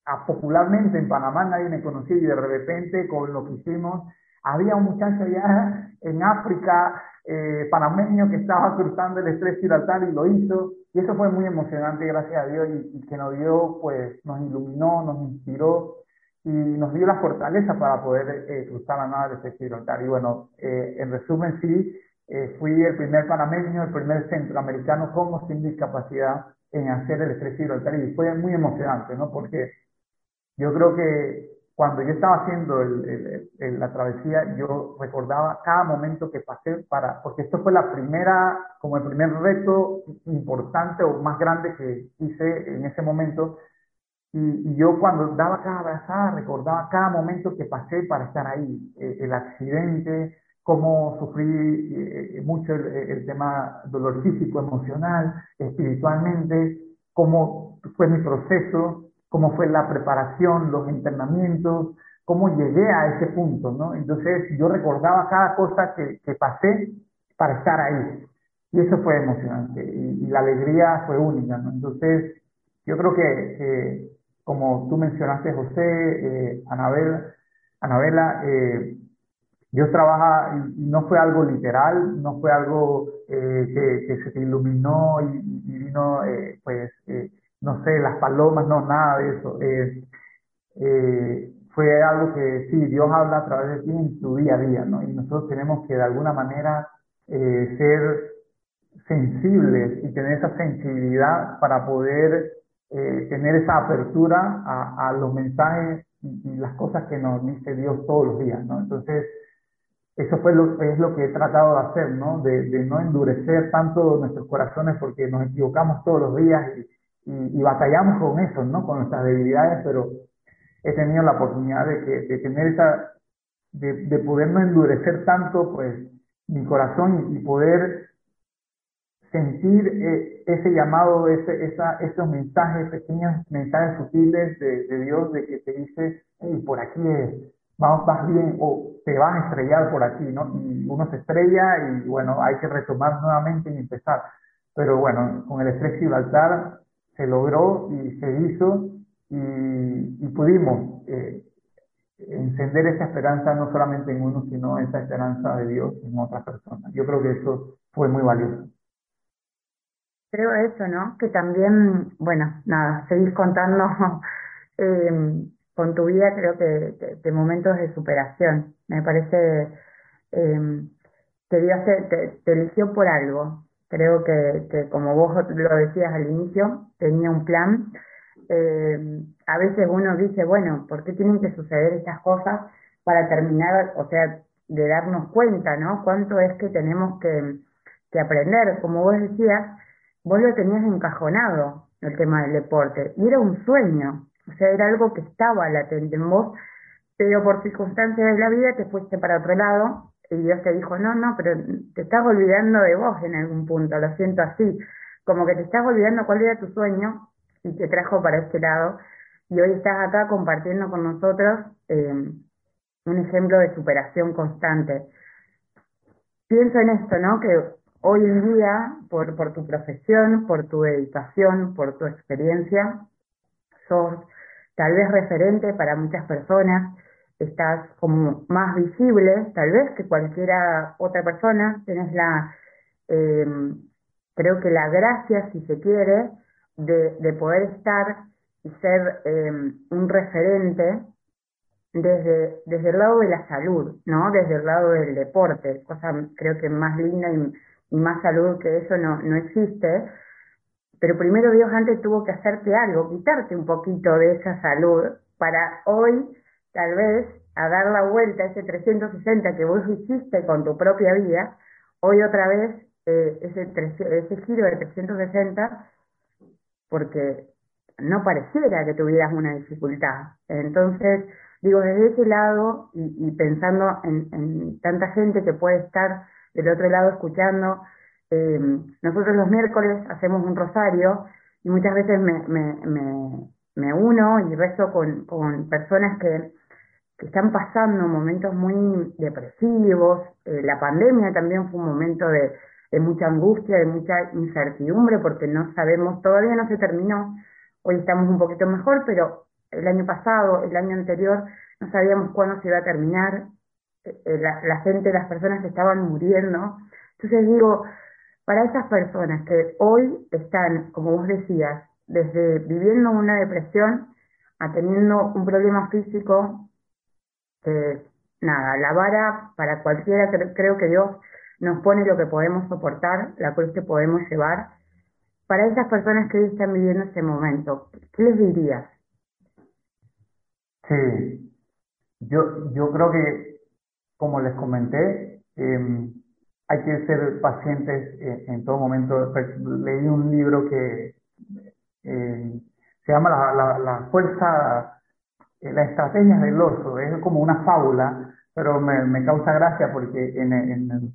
a, popularmente en Panamá, nadie me conocía y de repente con lo que hicimos había un muchacho allá en África, eh, panameño, que estaba cruzando el estrecho Gibraltar y lo hizo. Y eso fue muy emocionante, gracias a Dios, y, que nos dio, pues, nos iluminó, nos inspiró y nos dio la fortaleza para poder eh, cruzar la del estrecho Gibraltar. Y bueno, eh, en resumen, sí, eh, fui el primer panameño, el primer centroamericano con sin discapacidad en hacer el estrecho Gibraltar y fue muy emocionante, ¿no? Porque yo creo que cuando yo estaba haciendo el, el, la travesía, yo recordaba cada momento que pasé para, porque esto fue la primera, como el primer reto importante o más grande que hice en ese momento. Y, y yo cuando daba cada abrazada, recordaba cada momento que pasé para estar ahí. Eh, el accidente, cómo sufrí eh, mucho el, el tema dolor físico, emocional, espiritualmente, cómo fue mi proceso, cómo fue la preparación, los entrenamientos, cómo llegué a ese punto, ¿no? Entonces yo recordaba cada cosa que, que pasé para estar ahí. Y eso fue emocionante y, y la alegría fue única, ¿no? Entonces yo creo que, que como tú mencionaste, José, eh, Anabel, Anabela, eh, Dios trabaja y, no fue algo literal, no fue algo eh, que, se te iluminó y, vino, eh, pues, eh, no sé, las palomas, no, nada de eso. fue algo que sí, Dios habla a través de ti en tu día a día, ¿no? Y nosotros tenemos que de alguna manera ser sensibles y tener esa sensibilidad para poder tener esa apertura a, los mensajes y, y, las cosas que nos dice Dios todos los días, ¿no? Entonces, eso fue lo, es lo que he tratado de hacer, ¿no? De, no endurecer tanto nuestros corazones porque nos equivocamos todos los días y, batallamos con eso, ¿no? Con nuestras debilidades, pero he tenido la oportunidad de, que, de tener esa, de, de poder no endurecer tanto, pues, mi corazón y, poder sentir eh, ese llamado, ese, esa, esos mensajes, pequeños mensajes sutiles de, de Dios de que te dice, hey, por aquí es, vas bien o te vas a estrellar por aquí, ¿no? Y uno se estrella y bueno, hay que retomar nuevamente y empezar. Pero bueno, con el estrés Gibraltar se logró y se hizo y, pudimos eh, encender esa esperanza no solamente en uno, sino esa esperanza de Dios en otras personas. Yo creo que eso fue muy valioso.
Creo eso, ¿no? Que también, bueno, nada, seguís contando eh, con tu vida creo que de, momentos de superación. Me parece que Dios te, eligió por algo. Creo que, que, como vos lo decías al inicio, tenía un plan. Eh, a veces uno dice, bueno, ¿por qué tienen que suceder estas cosas para terminar, o sea, de darnos cuenta, ¿no? Cuánto es que tenemos que, que aprender. Como vos decías, vos lo tenías encajonado, el tema del deporte, y era un sueño. O sea, era algo que estaba latente en vos, pero por circunstancias de la vida te fuiste para otro lado y Dios te dijo, no, no, pero te estás olvidando de vos en algún punto, lo siento así, como que te estás olvidando cuál era tu sueño y te trajo para este lado y hoy estás acá compartiendo con nosotros eh, un ejemplo de superación constante. Pienso en esto, ¿no? Que hoy en día, por, por tu profesión, por tu dedicación, por tu experiencia, sos tal vez referente para muchas personas, estás como más visible, tal vez que cualquiera otra persona, tenés la, eh, creo que la gracia, si se quiere, de, de poder estar y ser eh, un referente desde, desde el lado de la salud, ¿no? Desde el lado del deporte, cosa creo que más linda y, y más salud que eso no, no existe, pero primero Dios antes tuvo que hacerte algo, quitarte un poquito de esa salud para hoy, tal vez, a dar la vuelta a ese 360 que vos hiciste con tu propia vida, hoy otra vez eh, ese, ese giro de 360, porque no pareciera que tuvieras una dificultad. Entonces, digo, desde ese lado y, pensando en, en tanta gente que puede estar del otro lado escuchando, eh, nosotros los miércoles hacemos un rosario y muchas veces me, me, me, me uno y rezo con, con personas que, que, están pasando momentos muy depresivos. Eh, la pandemia también fue un momento de, de mucha angustia, de mucha incertidumbre porque no sabemos, todavía no se terminó. Hoy estamos un poquito mejor, pero el año pasado, el año anterior, no sabíamos cuándo se iba a terminar. Eh, la, la gente, las personas estaban muriendo. Entonces digo, para esas personas que hoy están, como vos decías, desde viviendo una depresión a teniendo un problema físico, que nada, la vara para cualquiera, creo que Dios nos pone lo que podemos soportar, la cruz que podemos llevar. Para esas personas que hoy están viviendo ese momento, ¿qué les dirías?
Sí, yo, yo creo que, como les comenté, eh, hay que ser pacientes en, todo momento. Leí un libro que eh, se llama la, fuerza, eh, la estrategia del oso. Es como una fábula, pero me, causa gracia porque en, en,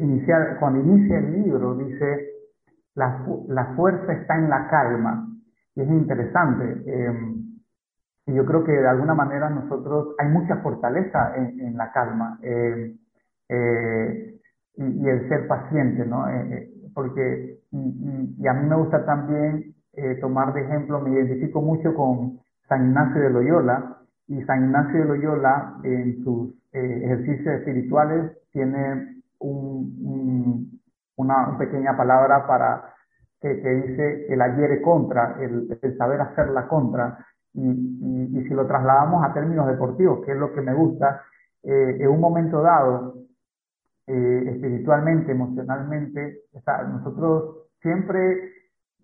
iniciar, cuando inicia el libro dice la, la fuerza está en la calma. Y es interesante. Em, y yo creo que de alguna manera nosotros hay mucha fortaleza en, la calma. Em, eh, y, el ser paciente, ¿no? Eh, eh, porque, y, y, a mí me gusta también eh, tomar de ejemplo, me identifico mucho con San Ignacio de Loyola, y San Ignacio de Loyola en sus eh, ejercicios espirituales tiene una, pequeña palabra para que, dice el ayer contra, el, saber hacer la contra. Y, si lo trasladamos a términos deportivos, que es lo que me gusta, eh, en un momento dado, eh, espiritualmente, emocionalmente, nosotros siempre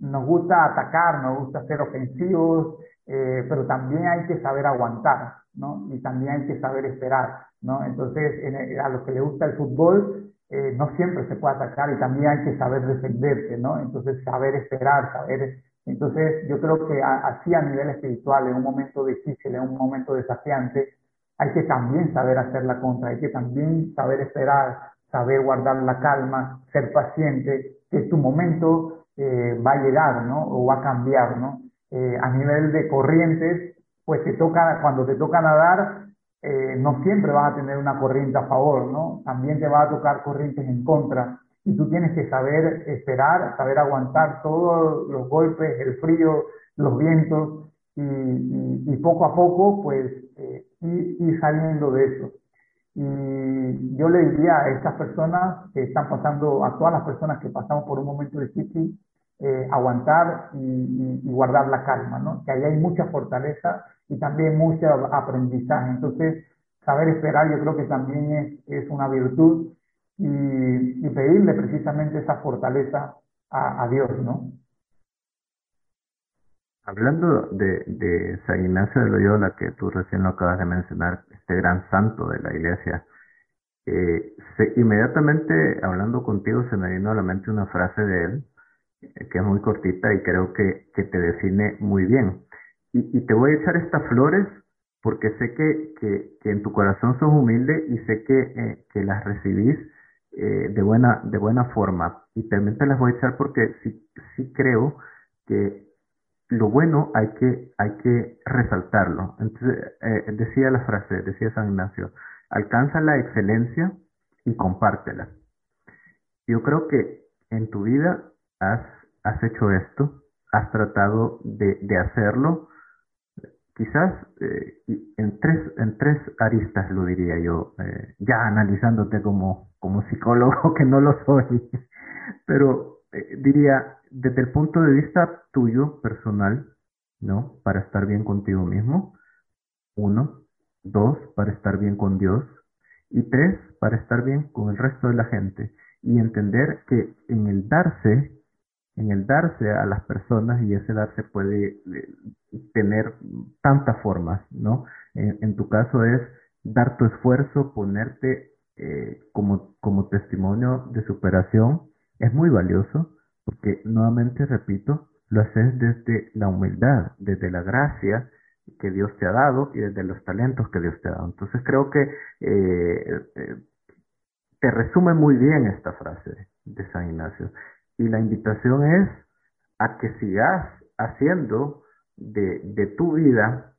nos gusta atacar, nos gusta ser ofensivos, eh, pero también hay que saber aguantar, ¿no? Y también hay que saber esperar, ¿no? Entonces, a los que les gusta el fútbol, eh, no siempre se puede atacar y también hay que saber defenderse, ¿no? Entonces, saber esperar, saber... Entonces, yo creo que así a nivel espiritual, en un momento difícil, en un momento desafiante, hay que también saber hacer la contra, hay que también saber esperar, saber guardar la calma, ser paciente, que tu momento eh, va a llegar, ¿no? O va a cambiar, ¿no? Eh, a nivel de corrientes, pues te toca, cuando te toca nadar, eh, no siempre vas a tener una corriente a favor, ¿no? También te va a tocar corrientes en contra. Y tú tienes que saber esperar, saber aguantar todos los golpes, el frío, los vientos, y, poco a poco, pues, eh, ir, saliendo de eso. Y yo le diría a estas personas que están pasando, a todas las personas que pasamos por un momento difícil, eh, aguantar y, guardar la calma, ¿no? Que ahí hay mucha fortaleza y también mucho aprendizaje. Entonces, saber esperar yo creo que también es, es una virtud y, pedirle precisamente esa fortaleza a, Dios, ¿no?
Hablando de, San Ignacio de Loyola, que tú recién lo acabas de mencionar, este gran santo de la iglesia, eh, inmediatamente hablando contigo se me vino a la mente una frase de él, que es muy cortita y creo que, que te define muy bien. Y, te voy a echar estas flores porque sé que, que, que en tu corazón sos humilde y sé que, eh, que las recibís eh, de, buena, de buena forma. Y también te las voy a echar porque sí, sí creo que lo bueno hay que, hay que resaltarlo. Entonces, eh, decía la frase, decía San Ignacio, alcanza la excelencia y compártela. Yo creo que en tu vida has, has hecho esto, has tratado de, de hacerlo, quizás eh, en, tres, en tres aristas lo diría yo, eh, ya analizándote como, como psicólogo, que no lo soy, pero diría desde el punto de vista tuyo, personal, ¿no? Para estar bien contigo mismo, uno, dos, para estar bien con Dios, y tres, para estar bien con el resto de la gente, y entender que en el darse en el darse a las personas y ese darse puede eh, tener tantas formas, ¿no? En, tu caso es dar tu esfuerzo, ponerte eh, como, como testimonio de superación, es muy valioso porque nuevamente repito, lo haces desde la humildad, desde la gracia que Dios te ha dado y desde los talentos que Dios te ha dado. Entonces creo que eh, te resume muy bien esta frase de San Ignacio. Y la invitación es a que sigas haciendo de, de tu vida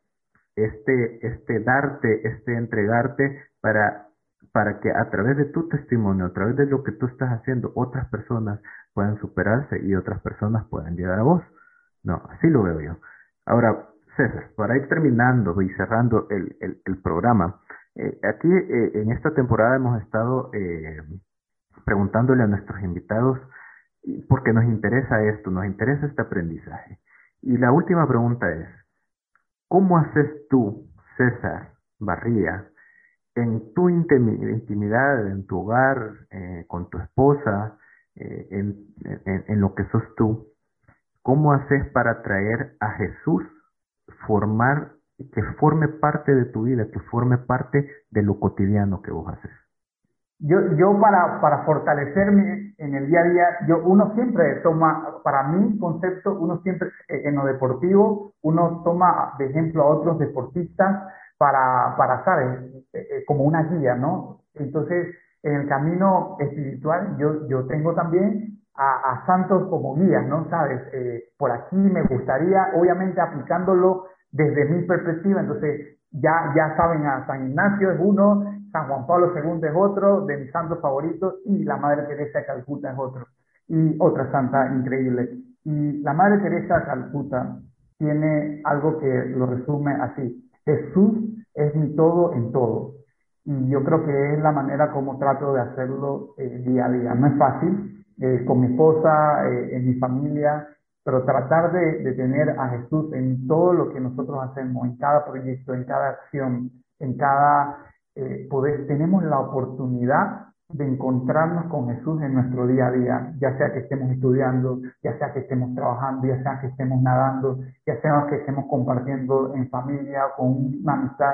este, este darte, este entregarte para, para que a través de tu testimonio, a través de lo que tú estás haciendo, otras personas puedan superarse y otras personas puedan llegar a vos. No, así lo veo yo. Ahora, César, para ir terminando y cerrando el, el, programa, eh, aquí eh, en esta temporada hemos estado eh, preguntándole a nuestros invitados porque nos interesa esto, nos interesa este aprendizaje. Y la última pregunta es, ¿cómo haces tú, César Barría, en tu intimidad, en tu hogar, eh, con tu esposa, eh, en, lo que sos tú, cómo haces para traer a Jesús, formar, que forme parte de tu vida, que forme parte de lo cotidiano que vos haces?
Yo, yo para, para fortalecerme en el día a día, yo, uno siempre toma, para mi concepto, uno siempre, eh, en lo deportivo, uno toma de ejemplo a otros deportistas para, para ¿sabes? Eh, eh, como una guía, ¿no? Entonces, en el camino espiritual, yo, yo tengo también a, a santos como guías, ¿no? ¿Sabes? por aquí me gustaría, obviamente aplicándolo desde mi perspectiva, entonces ya, ya saben, a San Ignacio es uno, San Juan Pablo II es otro, de mis santos favoritos, y la Madre Teresa de Calcuta es otro, y otra santa increíble. Y la Madre Teresa de Calcuta tiene algo que lo resume así, Jesús es mi todo en todo. y yo creo que es la manera como trato de hacerlo eh, día a día. No es fácil, eh, con mi esposa, eh, en mi familia, pero tratar de, de, tener a Jesús en todo lo que nosotros hacemos, en cada proyecto, en cada acción, en cada poder, tenemos la oportunidad de encontrarnos con Jesús en nuestro día a día, ya sea que estemos estudiando, ya sea que estemos trabajando, ya sea que estemos nadando, ya sea que estemos compartiendo en familia, con una amistad.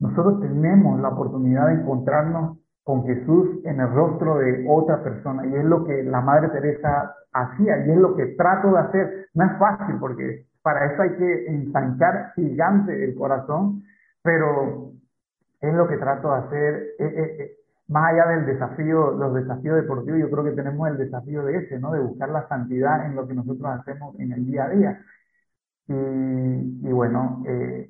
Nosotros tenemos la oportunidad de encontrarnos con Jesús en el rostro de otra persona y es lo que la Madre Teresa hacía y es lo que trato de hacer. No es fácil porque para eso hay que ensanchar gigante el corazón, pero es lo que trato de hacer. Eh, eh, eh, más allá del desafío, los desafíos deportivos, yo creo que tenemos el desafío de ese, ¿no? De buscar la santidad en lo que nosotros hacemos en el día a día. Y, bueno, eh,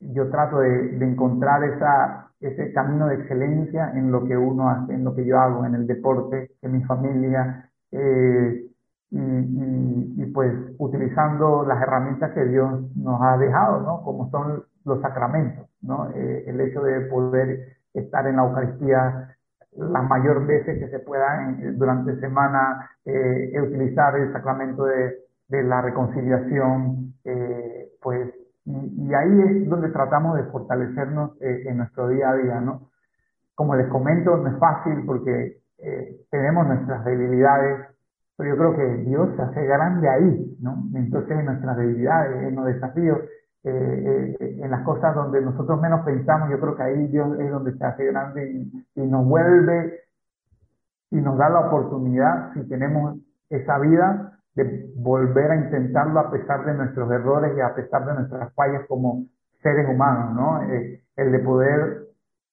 yo trato de, encontrar esa, ese camino de excelencia en lo que uno hace, en lo que yo hago, en el deporte, en mi familia, eh, y, pues utilizando las herramientas que Dios nos ha dejado, ¿no? Como son los sacramentos, ¿no? Eh, el hecho de poder estar en la Eucaristía la mayor veces que se pueda durante semana, eh, utilizar el sacramento de, de la reconciliación, eh, pues, y, ahí es donde tratamos de fortalecernos eh, en nuestro día a día, ¿no? Como les comento, no es fácil porque eh, tenemos nuestras debilidades, pero yo creo que Dios se hace grande ahí, ¿no? Entonces en nuestras debilidades, en los desafíos, eh, eh, en las cosas donde nosotros menos pensamos, yo creo que ahí Dios es donde se hace grande y, nos vuelve y nos da la oportunidad, si tenemos esa vida, de volver a intentarlo a pesar de nuestros errores y a pesar de nuestras fallas como seres humanos, ¿no? Eh, el de poder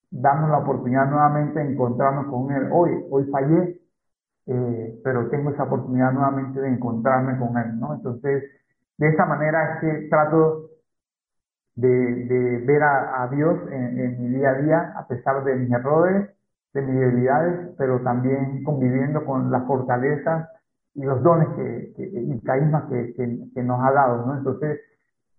darnos la oportunidad nuevamente de encontrarnos con Él. Hoy, hoy fallé, eh, pero tengo esa oportunidad nuevamente de encontrarme con Él, ¿no? Entonces, de esa manera es que trato de, de ver a, Dios en, mi día a día, a pesar de mis errores, de mis debilidades, pero también conviviendo con las fortalezas y los dones que, que y carismas que, nos ha dado, ¿no? Entonces,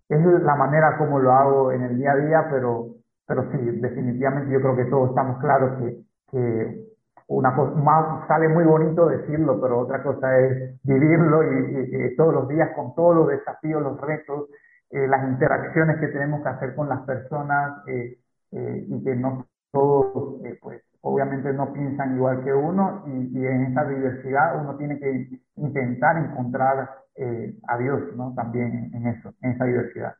es la manera como lo hago en el día a día, pero, pero sí, definitivamente yo creo que todos estamos claros que, que una cosa, más, sale muy bonito decirlo, pero otra cosa es vivirlo y, y todos los días con todos los desafíos, los retos, eh, las interacciones que tenemos que hacer con las personas eh, eh, y que no todos, pues obviamente no piensan igual que uno y, y, en esa diversidad uno tiene que intentar encontrar a Dios, ¿no? También en eso, en esa diversidad.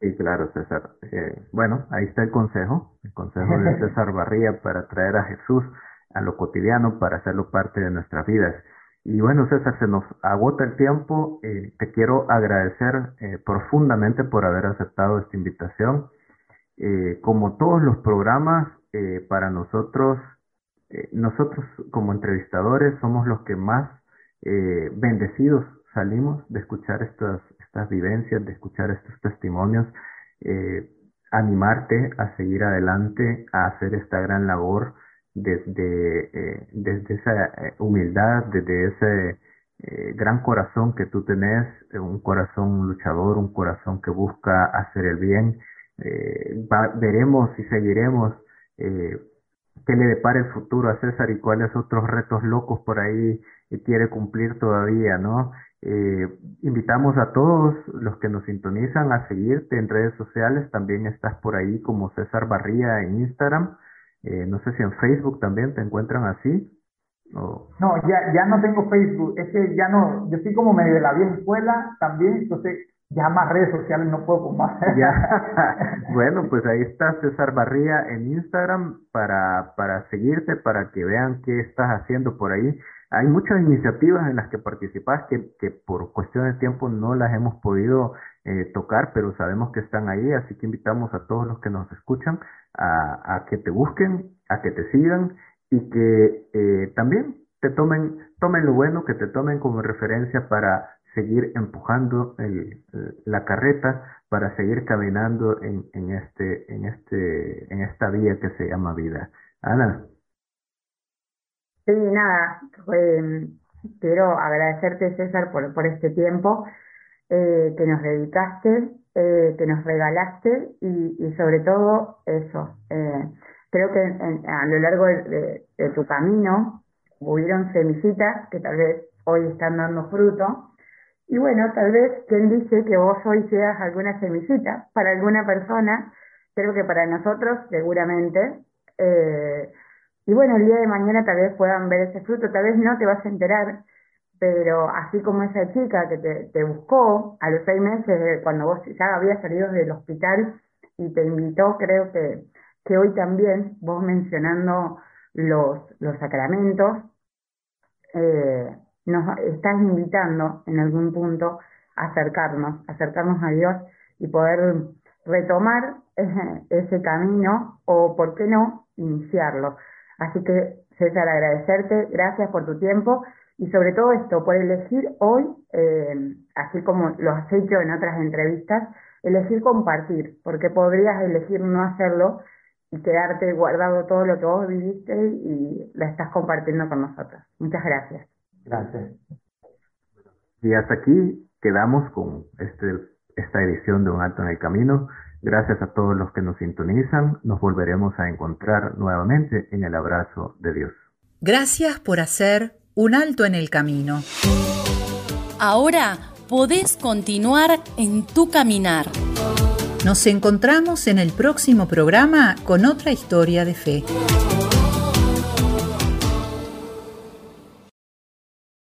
Sí, claro, César. bueno, ahí está el consejo, el consejo de César Barría para traer a Jesús a lo cotidiano, para hacerlo parte de nuestras vidas. Y bueno, César, se nos agota el tiempo. Eh, te quiero agradecer eh, profundamente por haber aceptado esta invitación. Eh, como todos los programas, eh, para nosotros, eh, nosotros como entrevistadores somos los que más bendecidos salimos de escuchar estas, estas vivencias, de escuchar estos testimonios. animarte a seguir adelante, a hacer esta gran labor desde, eh, desde esa eh, humildad, desde ese eh, gran corazón que tú tenés, un corazón luchador, un corazón que busca hacer el bien. Va, veremos y seguiremos qué le depara el futuro a César y cuáles otros retos locos por ahí quiere cumplir todavía, ¿no? Eh, invitamos a todos los que nos sintonizan a seguirte en redes sociales, también estás por ahí como César Barría en Instagram. Eh, no sé si en Facebook también te encuentran así. O...
No, ya, ya no tengo Facebook. Es que ya no, yo estoy como medio de la vieja escuela también, entonces ya más redes sociales no puedo con más.
Ya. bueno, pues ahí está César Barría en Instagram para, para seguirte, para que vean qué estás haciendo por ahí. Hay muchas iniciativas en las que participas que, que por cuestión de tiempo no las hemos podido eh, tocar, pero sabemos que están ahí, así que invitamos a todos los que nos escuchan a, a que te busquen, a que te sigan y que eh, también te tomen, tomen lo bueno, que te tomen como referencia para seguir empujando el, la carreta, para seguir caminando en, en este, en este, en esta vía que se llama vida. Ana.
Sí, nada, eh, quiero agradecerte César por, por este tiempo eh, que nos dedicaste, eh, que nos regalaste y, sobre todo eso. Eh, creo que a lo largo de, tu camino hubieron semillitas que tal vez hoy están dando fruto. Y bueno, tal vez quien dice que vos hoy seas alguna semillita para alguna persona, creo que para nosotros seguramente. y bueno, el día de mañana tal vez puedan ver ese fruto, tal vez no te vas a enterar, pero así como esa chica que te, buscó a los seis meses, cuando vos ya habías salido del hospital y te invitó, creo que, que hoy también, vos mencionando los, los sacramentos, eh, nos estás invitando en algún punto a acercarnos, acercarnos a Dios y poder retomar ese, ese camino o, ¿por qué no?, iniciarlo. Así que, César, agradecerte, gracias por tu tiempo y sobre todo esto, por elegir hoy, eh, así como lo has hecho en otras entrevistas, elegir compartir, porque podrías elegir no hacerlo y quedarte guardado todo lo que vos viviste y lo estás compartiendo con nosotros. Muchas gracias.
Gracias.
Y hasta aquí quedamos con este, esta edición de Un Alto en el Camino. Gracias a todos los que nos sintonizan. Nos volveremos a encontrar nuevamente en el abrazo de Dios.
Gracias por hacer un alto en el camino.
Ahora podés continuar en tu caminar.
Nos encontramos en el próximo programa con otra historia de fe.